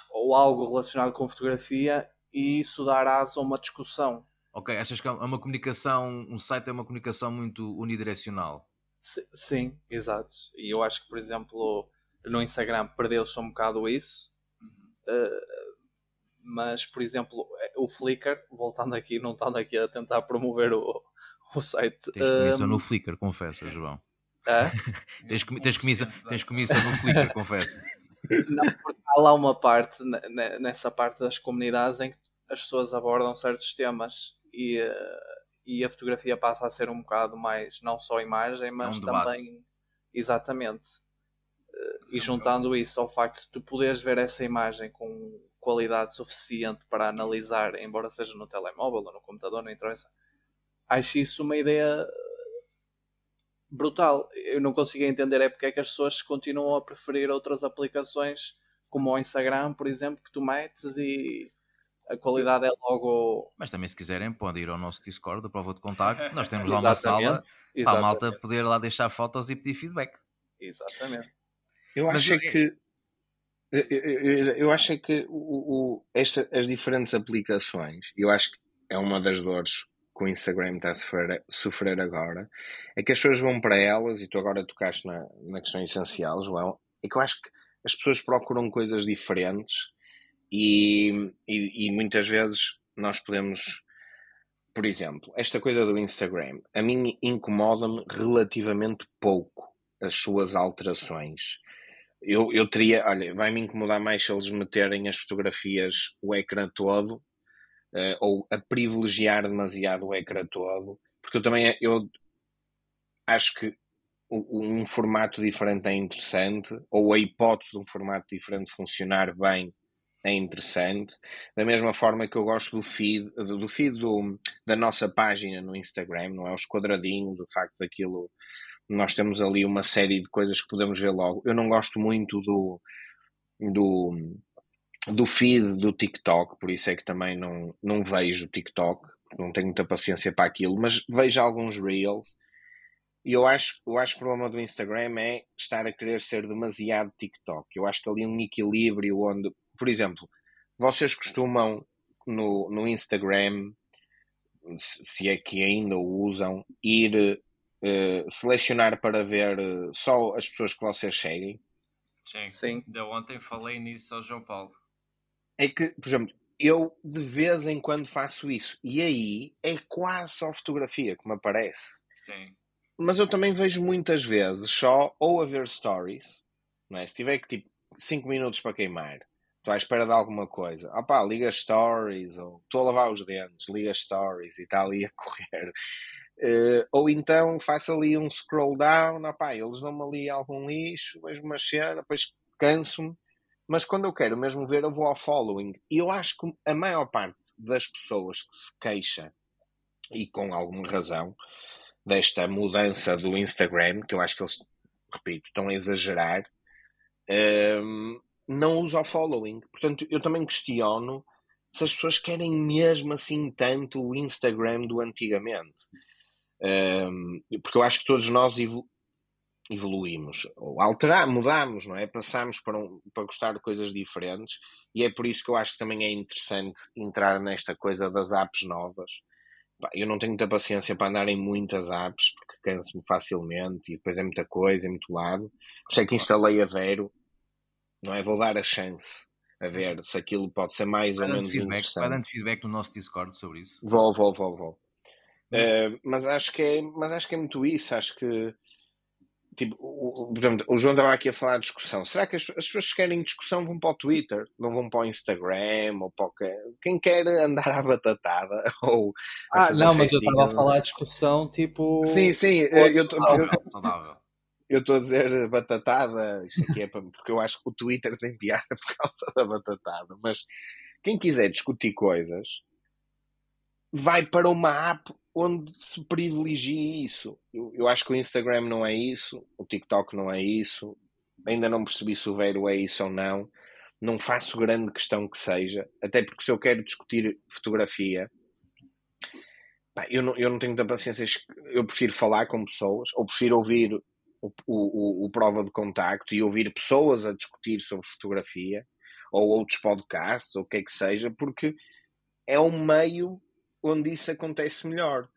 S4: ou algo relacionado com fotografia e isso dar asa a uma discussão.
S1: Ok, achas que é uma comunicação, um site é uma comunicação muito unidirecional?
S4: Sim, exato. E eu acho que, por exemplo, no Instagram perdeu-se um bocado isso. Uh, mas, por exemplo, o Flickr, voltando aqui, não estando aqui a tentar promover o, o site.
S1: Tens comissão um... no Flickr, confessa, João. É? tens, tens, comissão, tens comissão no Flickr, confessa.
S4: Não, porque há lá uma parte, nessa parte das comunidades, em que as pessoas abordam certos temas e, uh, e a fotografia passa a ser um bocado mais, não só imagem, mas é um também. Exatamente. Uh, e juntando isso ao facto de tu poderes ver essa imagem com qualidade suficiente para analisar, embora seja no telemóvel ou no computador, não interessa. Acho isso uma ideia brutal. Eu não consigo entender é porque é que as pessoas continuam a preferir outras aplicações como o Instagram, por exemplo, que tu metes e a qualidade é logo.
S1: Mas também, se quiserem, podem ir ao nosso Discord, a prova de contacto. Nós temos lá uma sala para a malta poder lá deixar fotos e pedir feedback.
S4: Exatamente.
S3: Eu acho é que. Eu, acho que o, o, esta, as diferentes aplicações, eu acho que é uma das dores que o Instagram está a sofrer, sofrer agora, é que as pessoas vão para elas, e tu agora tocaste na, na questão essencial, João, é que eu acho que as pessoas procuram coisas diferentes e, e, e muitas vezes nós podemos, por exemplo, esta coisa do Instagram, a mim incomoda-me relativamente pouco as suas alterações. Eu, eu teria, olha, vai-me incomodar mais se eles meterem as fotografias, o ecrã todo, uh, ou a privilegiar demasiado o ecrã todo, porque eu também eu acho que um formato diferente é interessante, ou a hipótese de um formato diferente funcionar bem é interessante. Da mesma forma que eu gosto do feed, do feed do, da nossa página no Instagram, não é? Os quadradinhos, o facto daquilo. Nós temos ali uma série de coisas que podemos ver logo. Eu não gosto muito do, do, do feed do TikTok, por isso é que também não, não vejo o TikTok, não tenho muita paciência para aquilo, mas vejo alguns Reels. E eu acho, eu acho que o problema do Instagram é estar a querer ser demasiado TikTok. Eu acho que ali um equilíbrio onde por exemplo, vocês costumam no, no Instagram, se é que ainda o usam, ir uh, selecionar para ver uh, só as pessoas que vocês seguem?
S2: Sim, Sim. De ontem falei nisso ao João Paulo.
S3: É que, por exemplo, eu de vez em quando faço isso e aí é quase só fotografia que me aparece.
S2: Sim.
S3: Mas eu também vejo muitas vezes só ou a ver stories, não é? se tiver que tipo 5 minutos para queimar, estou à espera de alguma coisa. Ah liga stories, ou estou a lavar os dentes, liga stories e está ali a correr. Uh, ou então faço ali um scroll down, ah eles dão-me ali algum lixo, vejo uma cena, depois canso-me. Mas quando eu quero mesmo ver, eu vou ao following. E eu acho que a maior parte das pessoas que se queixa, e com alguma razão, desta mudança do Instagram, que eu acho que eles, repito, estão a exagerar, um, não usa o following. Portanto, eu também questiono se as pessoas querem mesmo assim tanto o Instagram do antigamente. Um, porque eu acho que todos nós evolu evoluímos, ou alteramos, mudamos, não é? Passamos para, um, para gostar de coisas diferentes e é por isso que eu acho que também é interessante entrar nesta coisa das apps novas. Eu não tenho muita paciência para andar em muitas apps porque canso-me facilmente e depois é muita coisa, é muito lado. Por isso é que instalei a Vero não é? Vou dar a chance a ver se aquilo pode ser mais vai ou menos
S1: feedback,
S3: interessante.
S1: Vai dando feedback no nosso Discord sobre isso.
S3: Vou, vou, vou, vou. Uh, mas acho que é, mas acho que é muito isso. Acho que tipo, o, o João estava aqui a falar de discussão. Será que as, as pessoas que querem discussão vão para o Twitter, não vão para o Instagram ou para o que... quem quer andar à batatada ou
S4: ah não, mas eu estava a falar de discussão tipo
S3: sim sim eu estou saudável eu estou a dizer batatada, isto aqui é para, porque eu acho que o Twitter tem piada por causa da batatada, mas quem quiser discutir coisas vai para uma app onde se privilegie isso. Eu, eu acho que o Instagram não é isso, o TikTok não é isso, ainda não percebi se o Vero é isso ou não. Não faço grande questão que seja, até porque se eu quero discutir fotografia, eu não, eu não tenho muita paciência, eu prefiro falar com pessoas, ou prefiro ouvir o, o, o, prova de contacto e ouvir pessoas a discutir sobre fotografia, ou outros podcasts, ou o que é que seja, porque é o meio onde isso acontece melhor.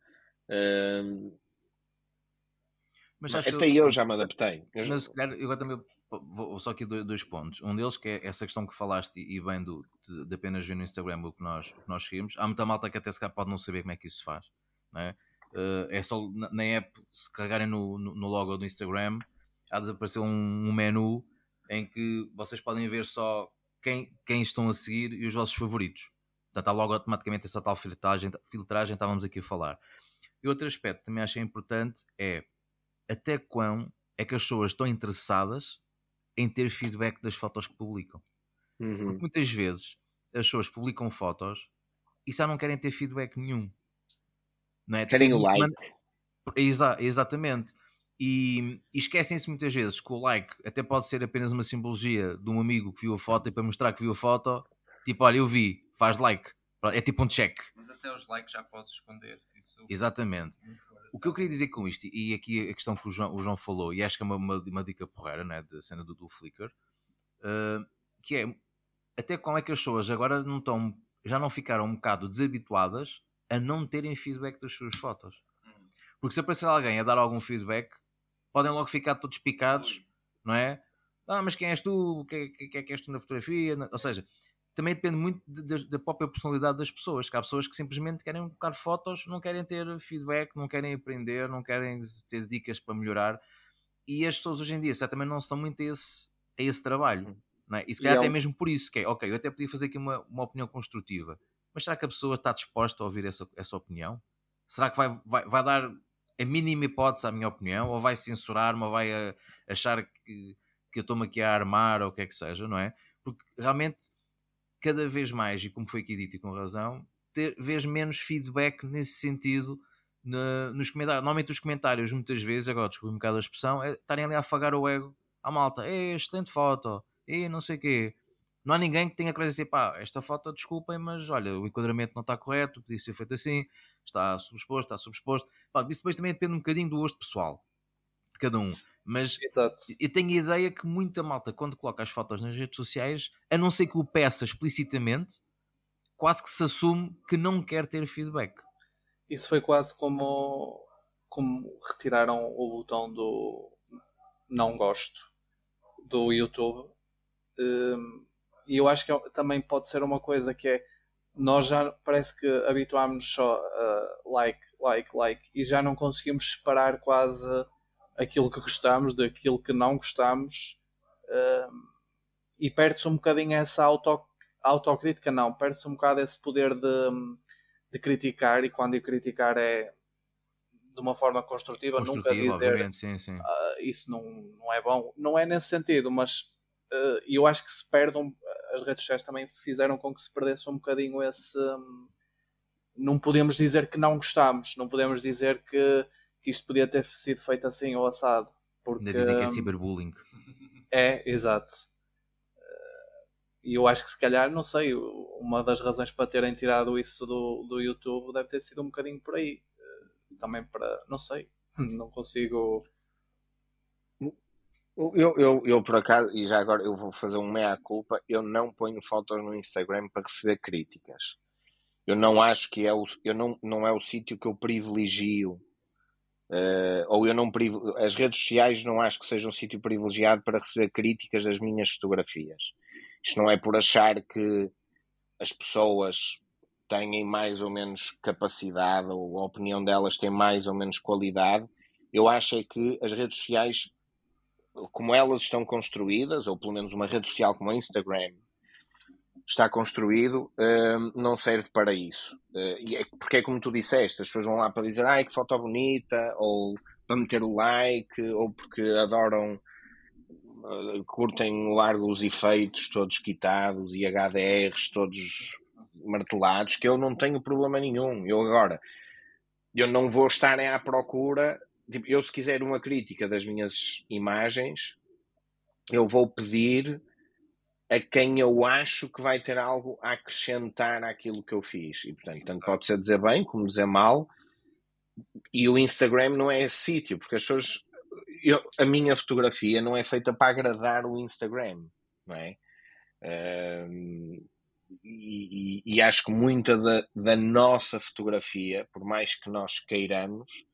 S3: mas até eu, eu, já me adaptei.
S1: Mas eu agora também vou só aqui dois pontos. Um deles que é essa questão que falaste e bem do, de, apenas ver no Instagram o que nós, o que nós seguimos. Há muita malta que até se pode não saber como é que isso se faz. Não é? Uh, é só na, na, app, se carregarem no, no, no, logo do Instagram, há de desaparecer um, um, menu em que vocês podem ver só quem, quem estão a seguir e os vossos favoritos. Portanto, há logo automaticamente essa tal filtragem, filtragem estávamos aqui a falar. E outro aspecto que também achei importante é até quão é que as pessoas estão interessadas em ter feedback das fotos que publicam. Uhum. Porque muitas vezes as pessoas publicam fotos e só não querem ter feedback nenhum.
S3: Não é? Querem o like.
S1: Exa exatamente. E, e esquecem-se muitas vezes que o like até pode ser apenas uma simbologia de um amigo que viu a foto e para mostrar que viu a foto, tipo, olha, eu vi, faz like. É tipo um check.
S2: Mas até os likes já podes esconder se isso.
S1: Exatamente. O que eu queria dizer com isto, e aqui a questão que o João, o João falou, e acho que é uma, uma, uma dica porreira, né, da cena do, do Flickr, uh, que é até como é que as pessoas agora não estão, já não ficaram um bocado desabituadas a não terem feedback das suas fotos. Porque se aparecer alguém a dar algum feedback, podem logo ficar todos picados, não é? Ah, mas quem és tu? O que, que, que é que és tu na fotografia? Ou seja, também depende muito da própria personalidade das pessoas, que há pessoas que simplesmente querem colocar fotos, não querem ter feedback, não querem aprender, não querem ter dicas para melhorar. E as pessoas hoje em dia certamente não estão muito a esse, a esse trabalho. Não é? E se calhar e é até um... mesmo por isso, que é, ok, eu até podia fazer aqui uma, uma opinião construtiva, mas será que a pessoa está disposta a ouvir essa, essa opinião? Será que vai, vai, vai dar a mínima hipótese à minha opinião? Ou vai censurar-me, ou vai a, achar que, que eu estou-me aqui a armar, ou o que é que seja, não é? Porque realmente cada vez mais, e como foi aqui dito e com razão, ter, vês menos feedback nesse sentido na, nos comentários. Normalmente os comentários, muitas vezes, agora desculpe um bocado a expressão, é estarem ali a afagar o ego à malta. É, excelente foto, e não sei o quê. Não há ninguém que tenha que dizer, pá, esta foto, desculpem, mas olha, o enquadramento não está correto, podia ser feito assim, está subexposto, está subexposto. Pá, isso depois também depende um bocadinho do gosto pessoal de cada um. Mas Exato. eu tenho a ideia que muita malta, quando coloca as fotos nas redes sociais, a não ser que o peça explicitamente, quase que se assume que não quer ter feedback.
S4: Isso foi quase como, como retiraram o botão do não gosto do YouTube. Um, e eu acho que é também pode ser uma coisa que é nós já parece que habituámos só a like, like, like e já não conseguimos separar quase aquilo que gostamos daquilo que não gostamos uh, e perde-se um bocadinho essa auto, autocrítica, não, perde-se um bocado esse poder de, de criticar e quando eu criticar é de uma forma construtiva, construtiva nunca dizer sim, sim. Uh, isso não, não é bom, não é nesse sentido, mas uh, eu acho que se perdem, as redes sociais também fizeram com que se perdesse um bocadinho esse. Um, não podemos dizer que não gostamos, não podemos dizer que que isto podia ter sido feito assim ou assado. Porque,
S1: Ainda dizem que é cyberbullying.
S4: É, exato. E eu acho que se calhar, não sei, uma das razões para terem tirado isso do, do YouTube deve ter sido um bocadinho por aí. Também para, não sei, não consigo.
S3: Eu, eu, eu, por acaso, e já agora eu vou fazer um meia-culpa, eu não ponho fotos no Instagram para receber críticas. Eu não acho que é o, eu não, não é o sítio que eu privilegio Uh, ou eu não as redes sociais não acho que seja um sítio privilegiado para receber críticas das minhas fotografias. Isto não é por achar que as pessoas têm mais ou menos capacidade ou a opinião delas tem mais ou menos qualidade. Eu acho é que as redes sociais, como elas estão construídas, ou pelo menos uma rede social como a Instagram, está construído, uh, não serve para isso. Uh, e é, porque é como tu disseste, as pessoas vão lá para dizer ai que foto bonita, ou para meter o like, ou porque adoram, uh, curtem largo os efeitos todos quitados e HDRs todos martelados, que eu não tenho problema nenhum. Eu agora, eu não vou estar à procura tipo, eu se quiser uma crítica das minhas imagens, eu vou pedir a quem eu acho que vai ter algo a acrescentar àquilo que eu fiz. E, portanto, tanto pode ser dizer bem como dizer mal. E o Instagram não é esse sítio, porque as pessoas. Eu, a minha fotografia não é feita para agradar o Instagram, não é? Um, e, e, e, acho que muita da, da nossa fotografia, por mais que nós queiramos,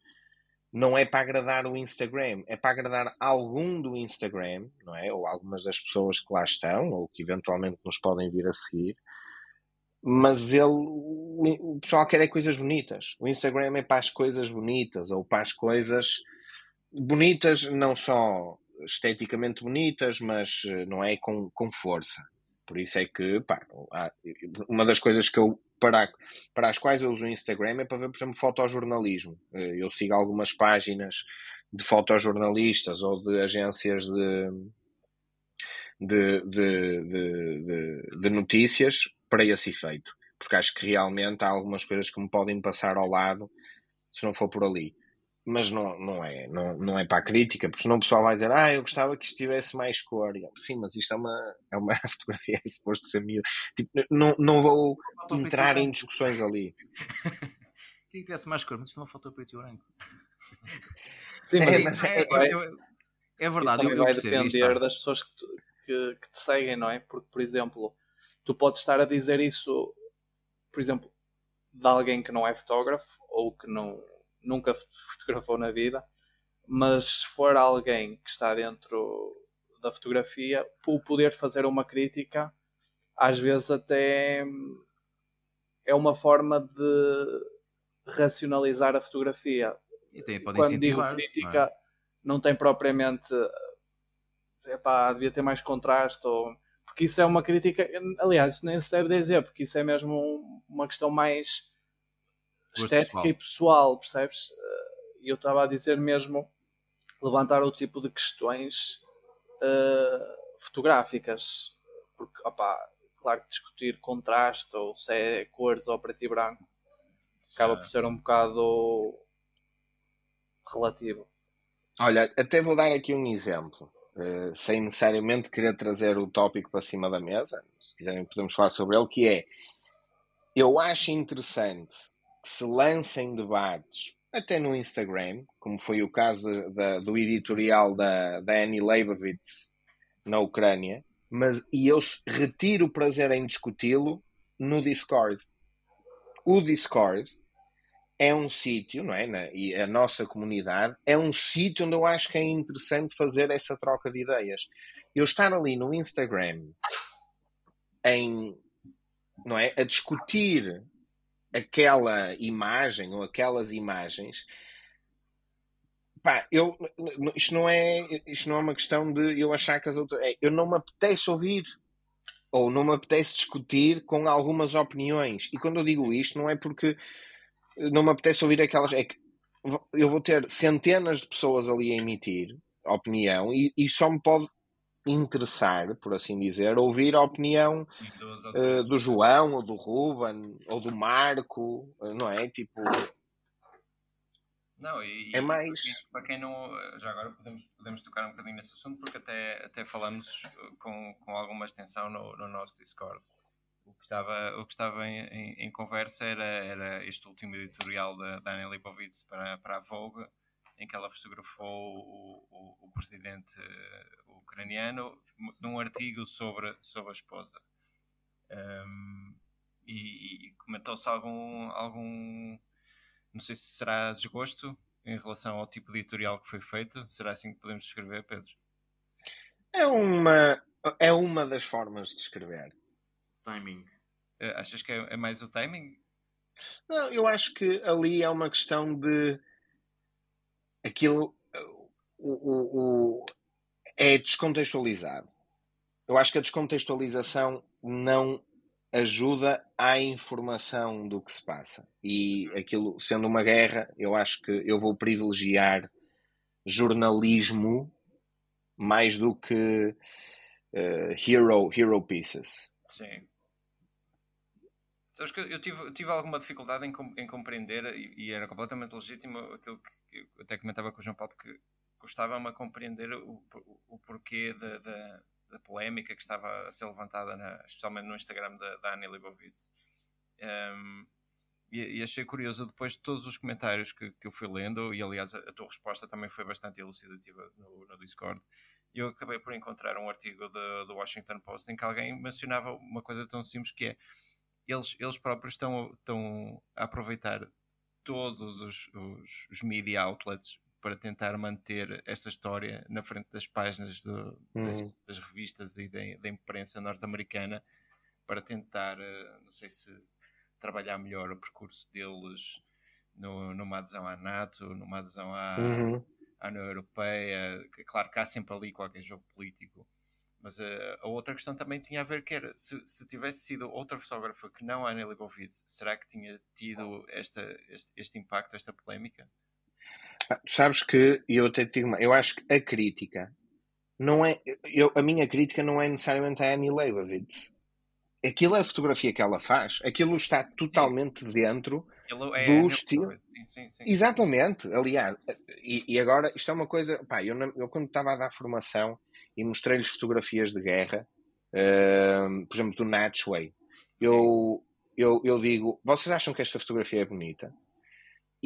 S3: não é para agradar o Instagram, é para agradar algum do Instagram, não é? Ou algumas das pessoas que lá estão, ou que eventualmente nos podem vir a seguir. Mas ele, o pessoal quer é coisas bonitas. O Instagram é para as coisas bonitas, ou para as coisas bonitas, não só esteticamente bonitas, mas eh, não é com, com força. Por isso é que, pá, uma das coisas que eu para, para as quais eu uso o Instagram é para ver, por exemplo, fotojornalismo. Eh, eu sigo algumas páginas de fotojornalistas ou de agências de, de, de, de, de notícias para esse efeito. Porque acho que realmente há algumas coisas que me podem passar ao lado se não for por ali mas não, não, é, não, não é para a crítica, porque senão o pessoal vai dizer, ah, eu gostava que estivesse mais cor. Eu, Sim, mas isto é uma, é uma fotografia, é suposto ser mil. Tipo, não, não vou entrar em discussões ali.
S1: Queria que tivesse mais cor, mas isto é uma foto preto e branco.
S4: Sim, mas, é, mas é, é, é, verdade, eu, vai depender das pessoas que, tu, que, que te seguem, não é? Porque, por exemplo, tu podes estar a dizer isso, por exemplo, de alguém que não é fotógrafo ou que não nunca fotografou na vida, mas se for alguém que está dentro da fotografia, o poder fazer uma crítica, às vezes até é uma forma de racionalizar a fotografia.
S1: E tem, pode Quando digo crítica,
S4: não, é? não tem propriamente epá, devia ter mais contraste ou porque isso é uma crítica, aliás, isso nem se deve dizer, porque isso é mesmo uma questão mais estética pessoal. e pessoal, percebes? E eu estava a dizer mesmo levantar o tipo de questões uh, fotográficas, porque, opá, claro que discutir contraste ou se é cores ou preto e branco acaba por ser um bocado relativo.
S3: Olha, até vou dar aqui um exemplo, uh, sem necessariamente querer trazer o tópico para cima da mesa, se quiserem podemos falar sobre ele, que é eu acho interessante se lancem debates, até no Instagram, como foi o caso de, de, do editorial da, da Annie Leibovitz na Ucrânia, mas e eu retiro o prazer em discuti-lo no Discord. O Discord é um sítio, não é? Na, e a nossa comunidade é um sítio onde eu acho que é interessante fazer essa troca de ideias. Eu estar ali no Instagram em, não é, a discutir aquela imagem ou aquelas imagens pá, eu, isto não é isto não é uma questão de eu achar que as outras é, eu não me apetece ouvir ou não me apetece discutir com algumas opiniões. E quando eu digo isto não é porque não me apetece ouvir aquelas é que eu vou ter centenas de pessoas ali a emitir opinião e, e só me pode interessar, por assim dizer, ouvir a opinião uh, do João, ou do Ruben, ou do Marco, uh, não é? Tipo.
S2: Não, e, é mais. Para quem não. Já agora podemos, podemos tocar um bocadinho nesse assunto, porque até, até falamos com, com alguma extensão no, no nosso Discord. O que estava, o que estava em, em, em conversa era, era este último editorial da Daniel Lipovitz para, para a Vogue, em que ela fotografou o, o, o presidente ucraniano num artigo sobre, sobre a esposa. Um, e, e comentou-se algum, algum, não sei se será desgosto em relação ao tipo de editorial que foi feito. Será assim que podemos descrever, Pedro?
S3: É uma, é uma das formas de descrever.
S1: Timing.
S2: Uh, achas que é, é mais o timing?
S3: Não, eu acho que ali é uma questão de aquilo. O, o, o, é descontextualizado. Eu acho que a descontextualização não ajuda à informação do que se passa. E aquilo, sendo uma guerra, eu acho que eu vou privilegiar jornalismo mais do que uh, hero, hero pieces.
S2: Sim. Sabes que eu tive, tive alguma dificuldade em, em compreender, e, e, era completamente legítimo aquilo que, eu até comentava com o João Paulo, que custava-me a compreender o, o, o porquê da, da, da, polémica que estava a ser levantada, na, especialmente no Instagram da, da Annie Leibovitz. Um, e, e, achei curioso depois de todos os comentários que, que eu fui lendo, e aliás a, a tua resposta também foi bastante elucidativa no, no Discord. Eu acabei por encontrar um artigo do Washington Post em que alguém mencionava uma coisa tão simples que é eles, eles próprios estão, estão a aproveitar todos os, os, os media outlets para tentar manter esta história na frente das páginas do, uhum. das, das, revistas e da, da imprensa norte-americana para tentar, eh, não sei se trabalhar melhor o percurso deles no, numa adesão à NATO, numa adesão à, uhum. à União Europeia. Claro que há sempre ali qualquer jogo político, mas a, eh, a, outra questão também tinha a ver que era se, se tivesse sido outra fotógrafa que não a Anna Leibovitz, será que tinha tido esta, este, este impacto, esta polémica?
S3: Sabes que eu até te digo, eu acho que a crítica não é. Eu, a minha crítica não é necessariamente a Annie Leibovitz. Aquilo é a fotografia que ela faz. Aquilo está totalmente dentro é do estilo. Sim, sim, sim. Exatamente. Aliás, e, e, agora isto é uma coisa. Pá, eu, eu quando estava a dar formação e mostrei-lhes fotografias de guerra, uh, por exemplo, do Natchway. Eu, eu, eu digo, vocês acham que esta fotografia é bonita?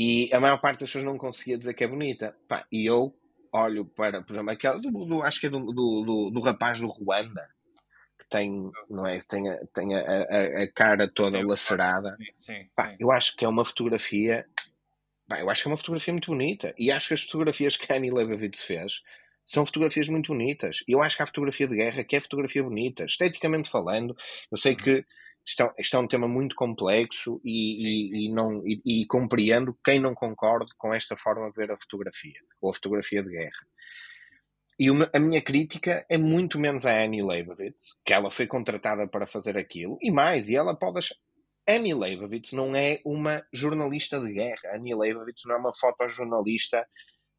S3: E a maior parte das pessoas não conseguia dizer que é bonita. Pá, e eu olho para, por exemplo, aquela do, do acho que é do, do, do, rapaz do Ruanda, que tem, não é, tem, a, tem a, a, a cara toda lacerada. Sim, sim, Pá, eu acho que é uma fotografia. Pá, eu acho que é uma fotografia muito bonita. E acho que as fotografias que a Annie Leibovitz fez são fotografias muito bonitas. Eu acho que há fotografia de guerra que é fotografia bonita, esteticamente falando. Eu sei uhum. que isto, é, isto é um tema muito complexo e, e, e não, e, e, compreendo quem não concorde com esta forma de ver a fotografia, ou a fotografia de guerra. E uma, a minha crítica é muito menos a Annie Leibovitz, que ela foi contratada para fazer aquilo, e mais, e ela pode achar. Annie Leibovitz não é uma jornalista de guerra. Annie Leibovitz não é uma fotojornalista,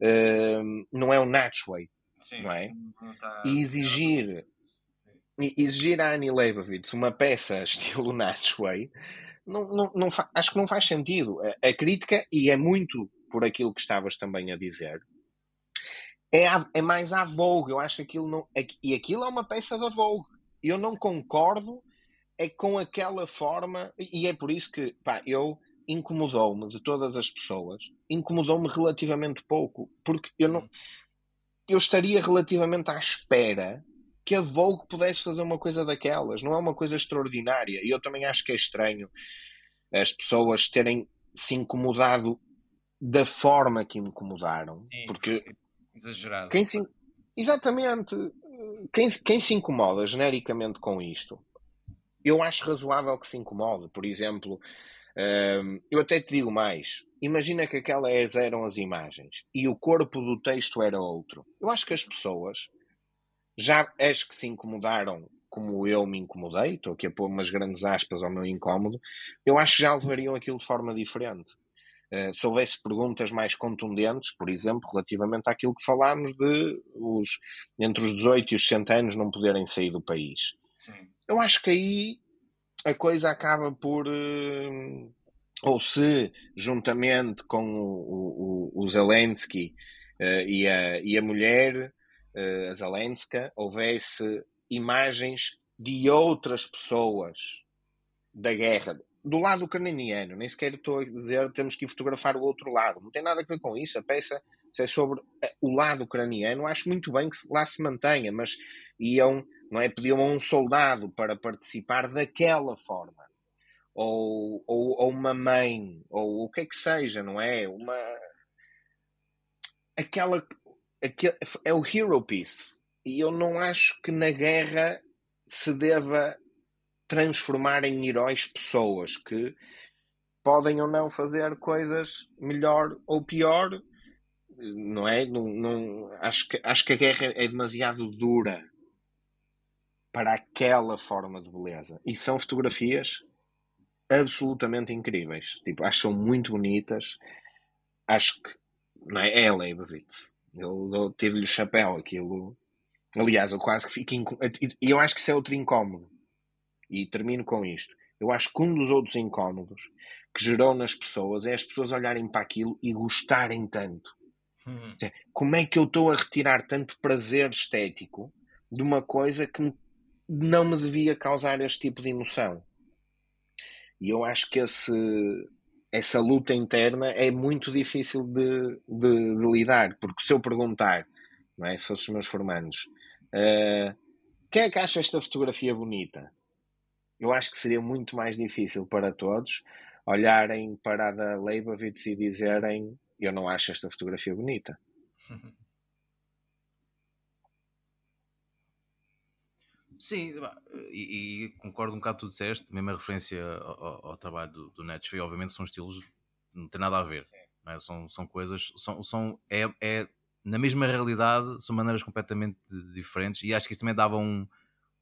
S3: uh, não é um Natchway. Sim, não é? Não tá... E exigir, exigir a Annie Leibovitz uma peça estilo Natchway, não, não, não acho que não faz sentido. A, a, crítica, e é muito por aquilo que estavas também a dizer, é, a, é mais à Vogue. Eu acho que aquilo não. E aquilo é uma peça da Vogue. Eu não concordo é com aquela forma, e é por isso que pá, eu incomodou-me de todas as pessoas, incomodou-me relativamente pouco, porque eu não eu estaria relativamente à espera que a Vogue pudesse fazer uma coisa daquelas. Não é uma coisa extraordinária. E eu também acho que é estranho as pessoas terem se incomodado da forma que incomodaram. Sim, porque
S2: exagerado.
S3: Quem se, exatamente. Quem, quem se incomoda genericamente com isto, eu acho razoável que se incomode. Por exemplo, hum, eu até te digo mais imagina que aquelas eram as imagens e o corpo do texto era outro. Eu acho que as pessoas, já as que se incomodaram como eu me incomodei, estou aqui a pôr umas grandes aspas ao meu incómodo, eu acho que já levariam aquilo de forma diferente. Uh, se houvesse perguntas mais contundentes, por exemplo, relativamente àquilo que falámos de os, entre os 18 e os 60 anos não poderem sair do país. Sim. Eu acho que aí a coisa acaba por, uh, ou se, juntamente com o, o, o Zelensky uh, e, a, e a mulher, uh, a Zelenska, houvesse imagens de outras pessoas da guerra, do lado ucraniano, nem sequer estou a dizer temos que fotografar o outro lado, não tem nada a ver com isso, a peça se é sobre eh, o lado ucraniano, acho muito bem que lá se mantenha, mas iam, não é, pediam a um soldado para participar daquela forma ou, ou, ou uma mãe, ou o que é que seja, não é? Uma. Aquela. Aquele, é o hero piece. E eu não acho que na guerra se deva transformar em heróis pessoas que podem ou não fazer coisas melhor ou pior, não é? Não, não, acho, que, acho que a guerra é demasiado dura para aquela forma de beleza. E são fotografias absolutamente incríveis. Tipo, acho que são muito bonitas. Acho que não é, é Leibovitz. Eu, eu tive-lhe o chapéu aquilo. Aliás, eu quase que fico. Inc... E eu acho que isso é outro incómodo. E termino com isto. Eu acho que um dos outros incómodos que gerou nas pessoas é as pessoas olharem para aquilo e gostarem tanto. Uhum. Como é que eu estou a retirar tanto prazer estético de uma coisa que não me devia causar este tipo de emoção? E eu acho que esse, essa luta interna é muito difícil de, de, de lidar, porque se eu perguntar, não é, se fossem os meus formandos, uh, quem é que acha esta fotografia bonita? Eu acho que seria muito mais difícil para todos olharem para a da Leibovitz e dizerem eu não acho esta fotografia bonita.
S1: Sim, e, e, concordo um bocado com o que tu disseste, mesmo a referência ao, ao trabalho do, do Netflix, obviamente são estilos, não tem nada a ver, é? são, são coisas, são, são, é, é, na mesma realidade, são maneiras completamente diferentes e acho que isso também dava um,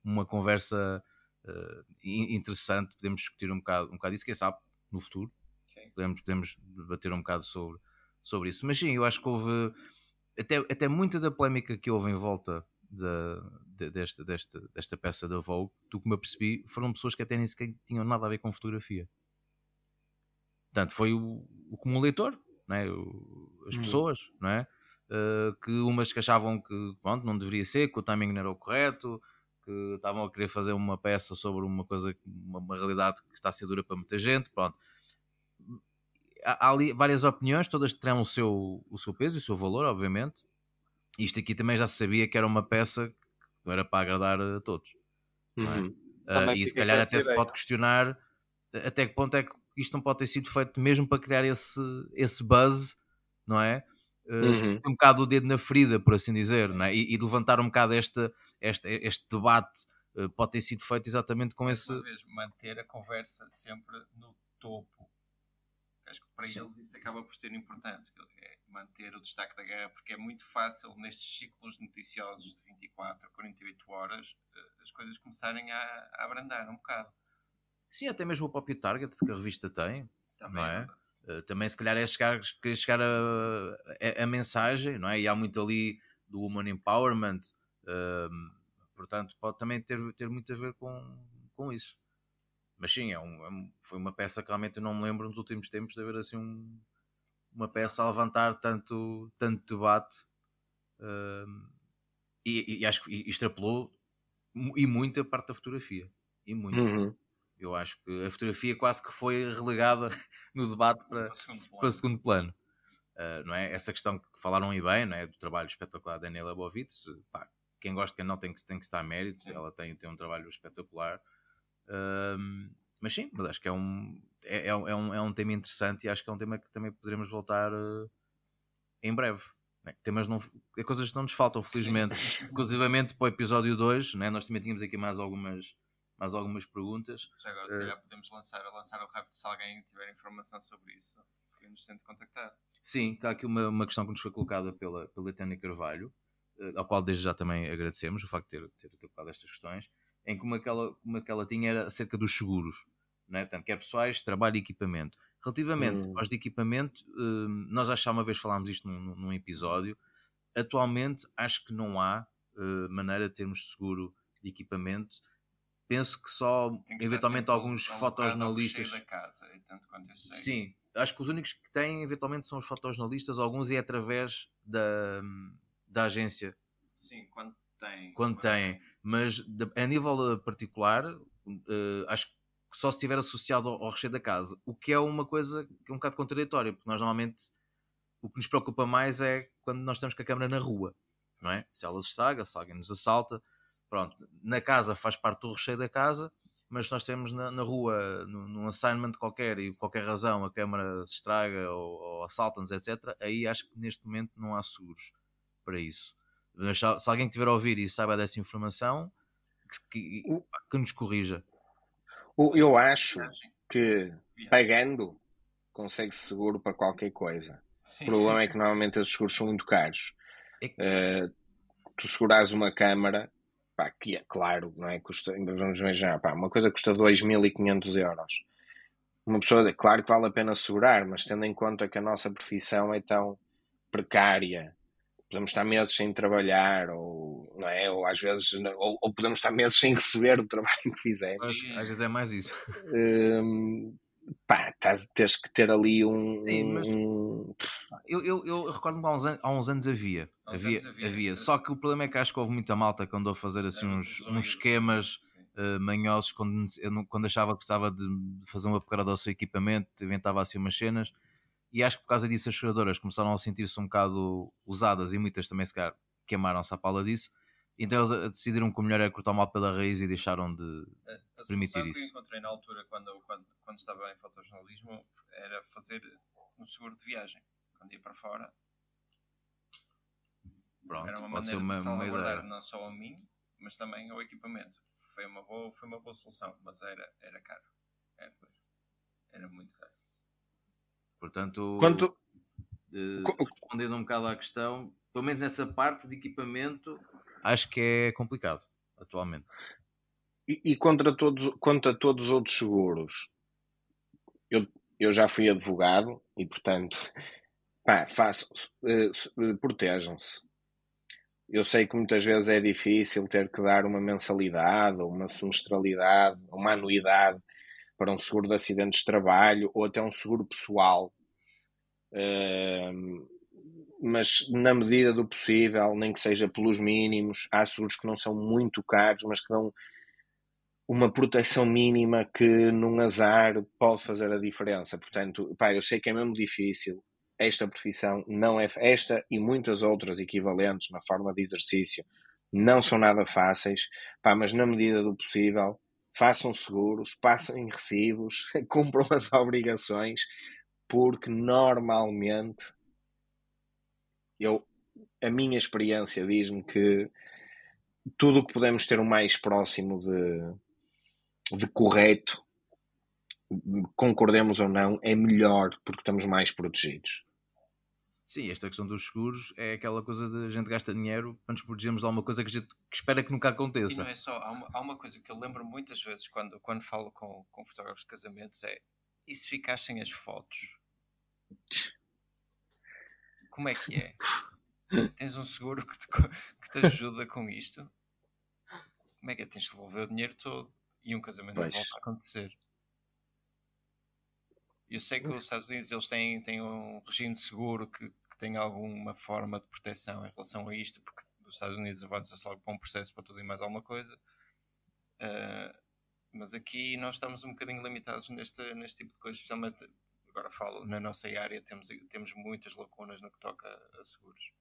S1: uma conversa uh, interessante, podemos discutir um bocado, um bocado isso, quem sabe, no futuro, podemos, podemos debater um bocado sobre, sobre isso, mas sim, eu acho que houve até, até muita da polémica que houve em volta da, de, desta, desta, desta peça da Vogue, do que me apercebi, foram pessoas que até nem sequer tinham nada a ver com fotografia. Portanto, foi o, o comum leitor, não é? o, as hum. pessoas, não é? Uh, que umas que achavam que pronto, não deveria ser, que o timing não era o correto, que estavam a querer fazer uma peça sobre uma coisa, uma, uma realidade que está a ser dura para muita gente, pronto. Há, há ali várias opiniões, todas terão o seu, o seu peso e o seu valor, obviamente, isto aqui também já se sabia que era uma peça que não era para agradar a todos. É? Uhum. Uh, e se calhar até se pode questionar até que ponto é que isto não pode ter sido feito mesmo para criar esse, esse buzz, não é? Uh, uhum. Um bocado o dedo na ferida, por assim dizer, não é? e, e levantar um bocado este, este, este debate uh, pode ter sido feito exatamente com esse.
S2: Uma vez, manter a conversa sempre no topo. Acho que para Sim. eles isso acaba por ser importante manter o destaque da guerra, porque é muito fácil nestes ciclos noticiosos de 24 a 48 horas eh, as coisas começarem a, a abrandar um bocado.
S1: Sim, até mesmo o próprio target que a revista tem, também, não é? é também se calhar é chegar, chegar a, a, a, mensagem, não é? E há muito ali do Woman Empowerment, ehm, portanto pode também ter, ter muito a ver com, com isso. Mas sim, é um, é foi uma peça que realmente eu não me lembro nos últimos tempos de haver assim um, uma peça a levantar tanto, tanto debate uh, e, e, acho que extrapolou e muito a parte da fotografia e muito uhum. eu acho que a fotografia quase que foi relegada no debate para, para o segundo plano uh, não é? essa questão que falaram aí bem não é? do trabalho espetacular da Daniela Bovitz pá, quem gosta quem não tem que, tem que estar a mérito sim. ela tem, tem um trabalho espetacular mas sim, mas acho que é um, é, é, é, um, é um tema interessante e acho que é um tema que também poderemos voltar uh, em breve. Né? Temas não, é coisas que não nos faltam, felizmente. Inclusivamente para o episódio 2, né? nós também tínhamos aqui mais algumas, mais algumas perguntas.
S2: Já agora, se uh, calhar, podemos lançar, lançar o rápido se alguém tiver informação sobre isso, que nos tente contactar.
S1: Sim, há aqui uma, uma questão que nos foi colocada pela, pela Tânia Carvalho, uh, ao qual desde já também agradecemos o facto de ter, ter, ter colocado estas questões em que uma que ela, uma que ela tinha era acerca dos seguros, não é? portanto, quer pessoais, trabalho e equipamento. Relativamente hum. aos de equipamento, hum, nós já uma vez falámos isto num, num, episódio, atualmente acho que não há uh, maneira de termos seguro de equipamento. Penso que só que eventualmente alguns um fotojornalistas.
S2: Da casa,
S1: Sim, acho que os únicos que têm eventualmente são os fotojornalistas, alguns é através da, da agência.
S2: Sim, quando têm.
S1: Quando têm mas a nível particular, uh, acho que só se estiver associado ao, ao, recheio da casa, o que é uma coisa que é um bocado contraditória, porque nós normalmente o que nos preocupa mais é quando nós estamos com a câmera na rua, não é? Se ela se estraga, se alguém nos assalta, pronto, na casa faz parte do recheio da casa, mas se nós temos na, na rua, no, num assignment qualquer e por qualquer razão a câmera se estraga ou, ou assalta-nos, etc., aí acho que neste momento não há seguros para isso. Mas se alguém tiver a ouvir e saiba dessa informação, que, que, que nos corrija.
S3: Eu acho que pagando consegue-se seguro para qualquer coisa. Sim. O problema é que normalmente os seguros são muito caros. É... Uh, tu segurares uma câmara, pá, que é claro, não é? Custa, vamos imaginar, pá, uma coisa custa 2.500 euros. Uma pessoa, claro que vale a pena segurar, mas tendo em conta que a nossa profissão é tão precária podemos estar meses sem trabalhar ou não é? Ou às vezes, ou, ou podemos estar meses sem receber o trabalho que fizemos.
S1: Às vezes é mais isso.
S3: Um, pá, tás, tens que ter ali um.
S1: Sim, mas um... eu, eu, eu recordo-me há uns, anos, há uns anos havia. Há uns havia, anos havia, havia. Só que o problema é que acho que houve muita malta que andou a fazer assim é, uns, uns esquemas uh, manhosos quando, quando achava que precisava de fazer um upgrade ao seu equipamento, inventava assim umas cenas. E acho que por causa disso as jogadoras começaram a sentir-se um bocado usadas e muitas também se calhar queimaram-se à pala disso. Então eles eh, decidiram que o melhor era cortar o mal pela raiz e deixaram de,
S2: a, a
S1: permitir isso.
S2: que eu encontrei na altura, quando, quando, quando estava em fotojornalismo, era fazer um seguro de viagem. Quando ia para fora,
S1: Pronto,
S2: era uma maneira uma, de salvaguardar não só a mim, mas também ao equipamento. Foi uma boa, foi uma boa solução, mas era, era caro. Era, era muito caro.
S1: Portanto,
S3: Quanto...
S1: uh, respondendo um bocado à questão, pelo menos essa parte de equipamento, acho que é complicado atualmente.
S3: E, e contra, todos, contra todos os outros seguros, eu, eu já fui advogado e, portanto, pá, faço, uh, protejam-se. Eu sei que muitas vezes é difícil ter que dar uma mensalidade, ou uma semestralidade, uma anuidade para um seguro de acidentes de trabalho ou até um seguro pessoal. Uh, mas na medida do possível, nem que seja pelos mínimos, há seguros que não são muito caros, mas que dão uma proteção mínima que num azar pode fazer a diferença. Portanto, pá, eu sei que é mesmo difícil. Esta profissão não é esta e muitas outras equivalentes na forma de exercício não são nada fáceis, pá, mas na medida do possível, façam seguros, passem recibos, cumpram as obrigações, porque normalmente eu, a minha experiência diz-me que tudo o que podemos ter o mais próximo de, de correto, concordemos ou não, é melhor porque estamos mais protegidos.
S1: Sim, esta questão dos seguros é aquela coisa de a gente gasta dinheiro para nos protegermos de alguma coisa que a gente que espera que nunca aconteça.
S2: E não é só, há uma, há uma coisa que eu lembro muitas vezes quando, quando falo com, com fotógrafos de casamentos é e se ficassem as fotos? Como é que é? Tens um seguro que te, que te ajuda com isto? Como é que é? Tens de devolver o dinheiro todo e um casamento pois. não volta a acontecer. Eu sei que os Estados Unidos eles têm, têm um regime de seguro que, que tem alguma forma de proteção em relação a isto, porque os Estados Unidos avança logo para um processo para tudo e mais alguma coisa. Uh, mas aqui nós estamos um bocadinho limitados neste, neste tipo de coisas, especialmente agora falo, na nossa área temos, temos muitas lacunas no que toca a seguros.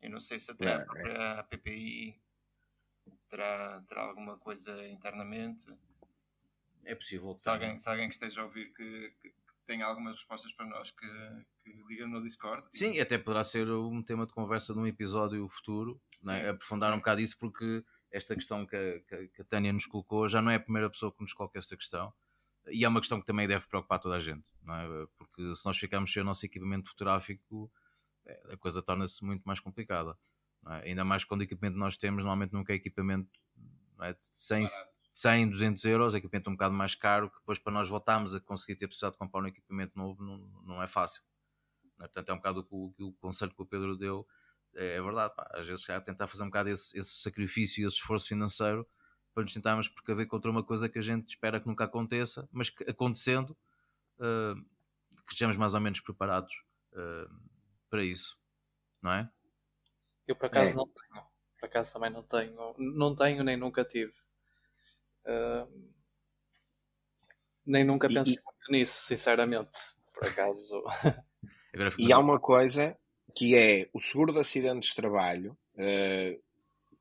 S2: Eu não sei se até a própria PPI terá, terá alguma coisa internamente.
S1: É possível.
S2: Se alguém, se alguém que esteja a ouvir que, que, que tenha algumas respostas para nós, que, que liga no Discord.
S1: Sim, e... até poderá ser um tema de conversa de um episódio futuro, é? aprofundar um bocado isso, porque esta questão que a, que a Tânia nos colocou já não é a primeira pessoa que nos coloca esta questão e é uma questão que também deve preocupar toda a gente, não é? Porque se nós ficarmos sem o nosso equipamento fotográfico, é, a coisa torna-se muito mais complicada. É? Ainda mais quando o equipamento que nós temos, normalmente nunca é equipamento é? de 100, 100, 200 euros, equipamento um bocado mais caro, que depois para nós voltarmos a conseguir ter possibilidade de comprar um equipamento novo não, não é fácil. Não é? Portanto, é um bocado o, o, o conselho que o Pedro deu, é, é verdade. Pá. Às vezes, já tentar fazer um bocado esse, esse sacrifício e esse esforço financeiro para nos tentarmos precaver contra uma coisa que a gente espera que nunca aconteça, mas que acontecendo, uh, que estejamos mais ou menos preparados uh, para isso, não é?
S4: Eu por acaso é. não tenho, por acaso também não tenho, não tenho nem nunca tive. Uh, nem nunca pensei e, muito nisso, sinceramente. Por acaso.
S3: e há uma coisa que é o seguro de acidentes de trabalho uh,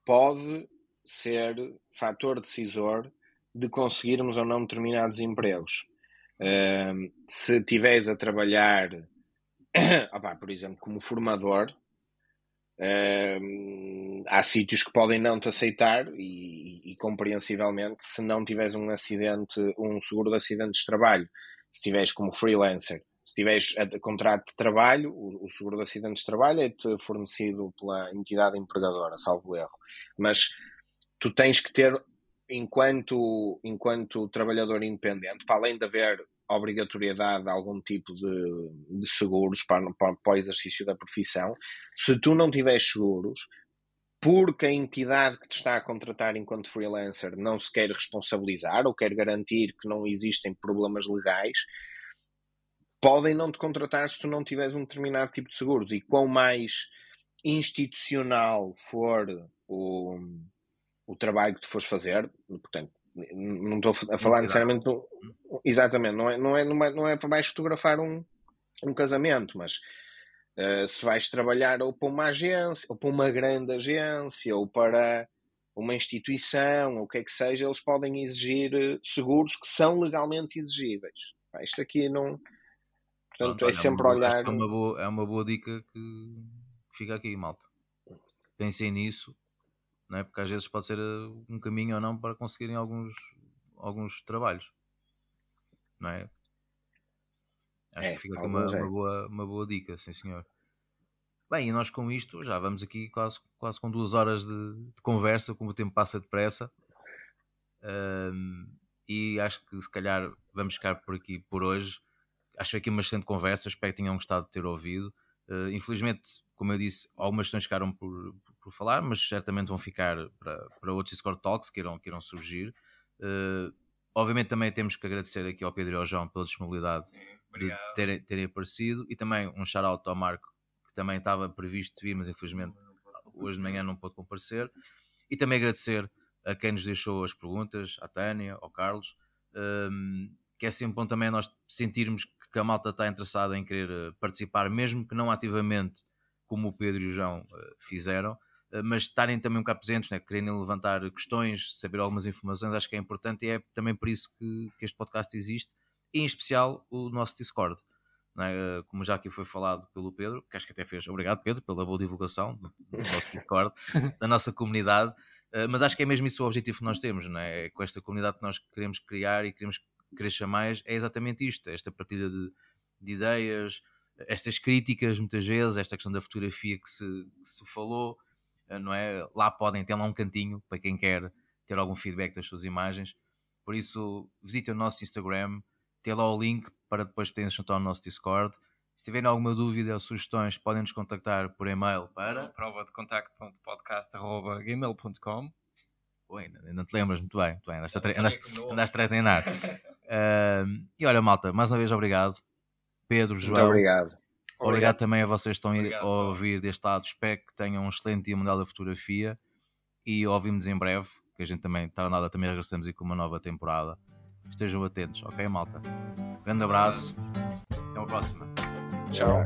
S3: pode ser fator decisor de conseguirmos ou não determinados empregos. Uh, se estiveres a trabalhar, opa, por exemplo, como formador, uh, há sítios que podem não te aceitar e, e, compreensivelmente, se não tiveres um acidente, um seguro de acidentes de trabalho, se estiveres como freelancer, se tiveres contrato de trabalho, o, o seguro de acidentes de trabalho é-te fornecido pela entidade empregadora, salvo erro. Mas tu tens que ter, enquanto, enquanto trabalhador independente, para além de haver obrigatoriedade de algum tipo de, de seguros para, para, para, o exercício da profissão, se tu não tiveres seguros, porque a entidade que te está a contratar enquanto freelancer não se quer responsabilizar ou quer garantir que não existem problemas legais, podem não te contratar se tu não tiveres um determinado tipo de seguros. E quão mais institucional for o, o trabalho que tu fores fazer, portanto, não estou a falar necessariamente do, exatamente, não é, não, é, não, é, não é para mais fotografar um, um casamento, mas uh, se vais trabalhar ou para uma agência, ou para uma grande agência, ou para uma instituição, ou o que é que seja, eles podem exigir eh, seguros que são legalmente exigíveis. Isto aqui não. Portanto, Pronto, é sempre
S1: é uma,
S3: olhar.
S1: É uma, boa, é uma boa dica que fica aqui, malta. Pensem nisso, não é? porque às vezes pode ser eh, um caminho ou não para conseguirem alguns, alguns trabalhos. Não é? Acho é, que fica aqui uma, é. uma, boa, uma boa dica, sim senhor. Bem, e nós com isto já vamos aqui quase, quase com duas horas de, de conversa, como o tempo passa depressa. Um, e acho que se calhar vamos ficar por aqui por hoje. Acho aqui uma excelente conversa, espero que tenham gostado de ter ouvido. Uh, infelizmente, como eu disse, algumas questões ficaram por, por, por, falar, mas certamente vão ficar para, para outros Discord Talks que irão, que irão surgir. Uh, obviamente também temos que agradecer aqui ao Pedro e ao João pela disponibilidade De terem, terem aparecido. E também um shout-out ao Marco que também estava previsto vir, mas infelizmente hoje de manhã não pôde comparecer. E também agradecer a quem nos deixou as perguntas, à Tânia, ao Carlos. Um, que é sempre bom também nós sentirmos que a malta está interessada em querer eh, participar, mesmo que não ativamente como o Pedro e o João uh, fizeram, uh, mas estarem também um bocado presentes, né? quererem levantar questões, saber algumas informações, acho que é importante. E é também por isso que, que este podcast existe e em especial o nosso Discord. É? Como já aqui foi falado pelo Pedro, que acho que até fez. Obrigado, Pedro, pela boa divulgação do nosso Discord, da nossa comunidade. Eh, mas acho que é mesmo isso o objetivo que nós temos, não é? é com esta comunidade que nós queremos criar e queremos crescer mais, é exatamente isto: esta partilha de, de ideias, estas críticas, muitas vezes, esta questão da fotografia que se, que se falou, eh, não é? Lá podem ter lá um cantinho para quem quer ter algum feedback das suas imagens. Por isso, visitem o nosso Instagram, ter lá o link para depois poderem juntar ao nosso Discord. Se tiverem alguma dúvida ou sugestões, podem nos contactar por e-mail para
S2: prova de contacto.podcast.gmail.com
S1: ainda, ainda te lembras muito bem, muito bem. Andaste, a, tre andaste, andaste a treinar. uh, e olha, malta, mais uma vez obrigado. Pedro, João. Muito
S3: obrigado.
S1: Obrigado, obrigado também a vocês que estão obrigado, a ouvir deste lado. Espero que tenham um excelente dia mundial da fotografia e ouvimos em breve, que a gente também está nada, também regressamos aí com uma nova temporada estejam atentos, ok, malta? Grande abraço, até uma próxima.
S3: Tchau.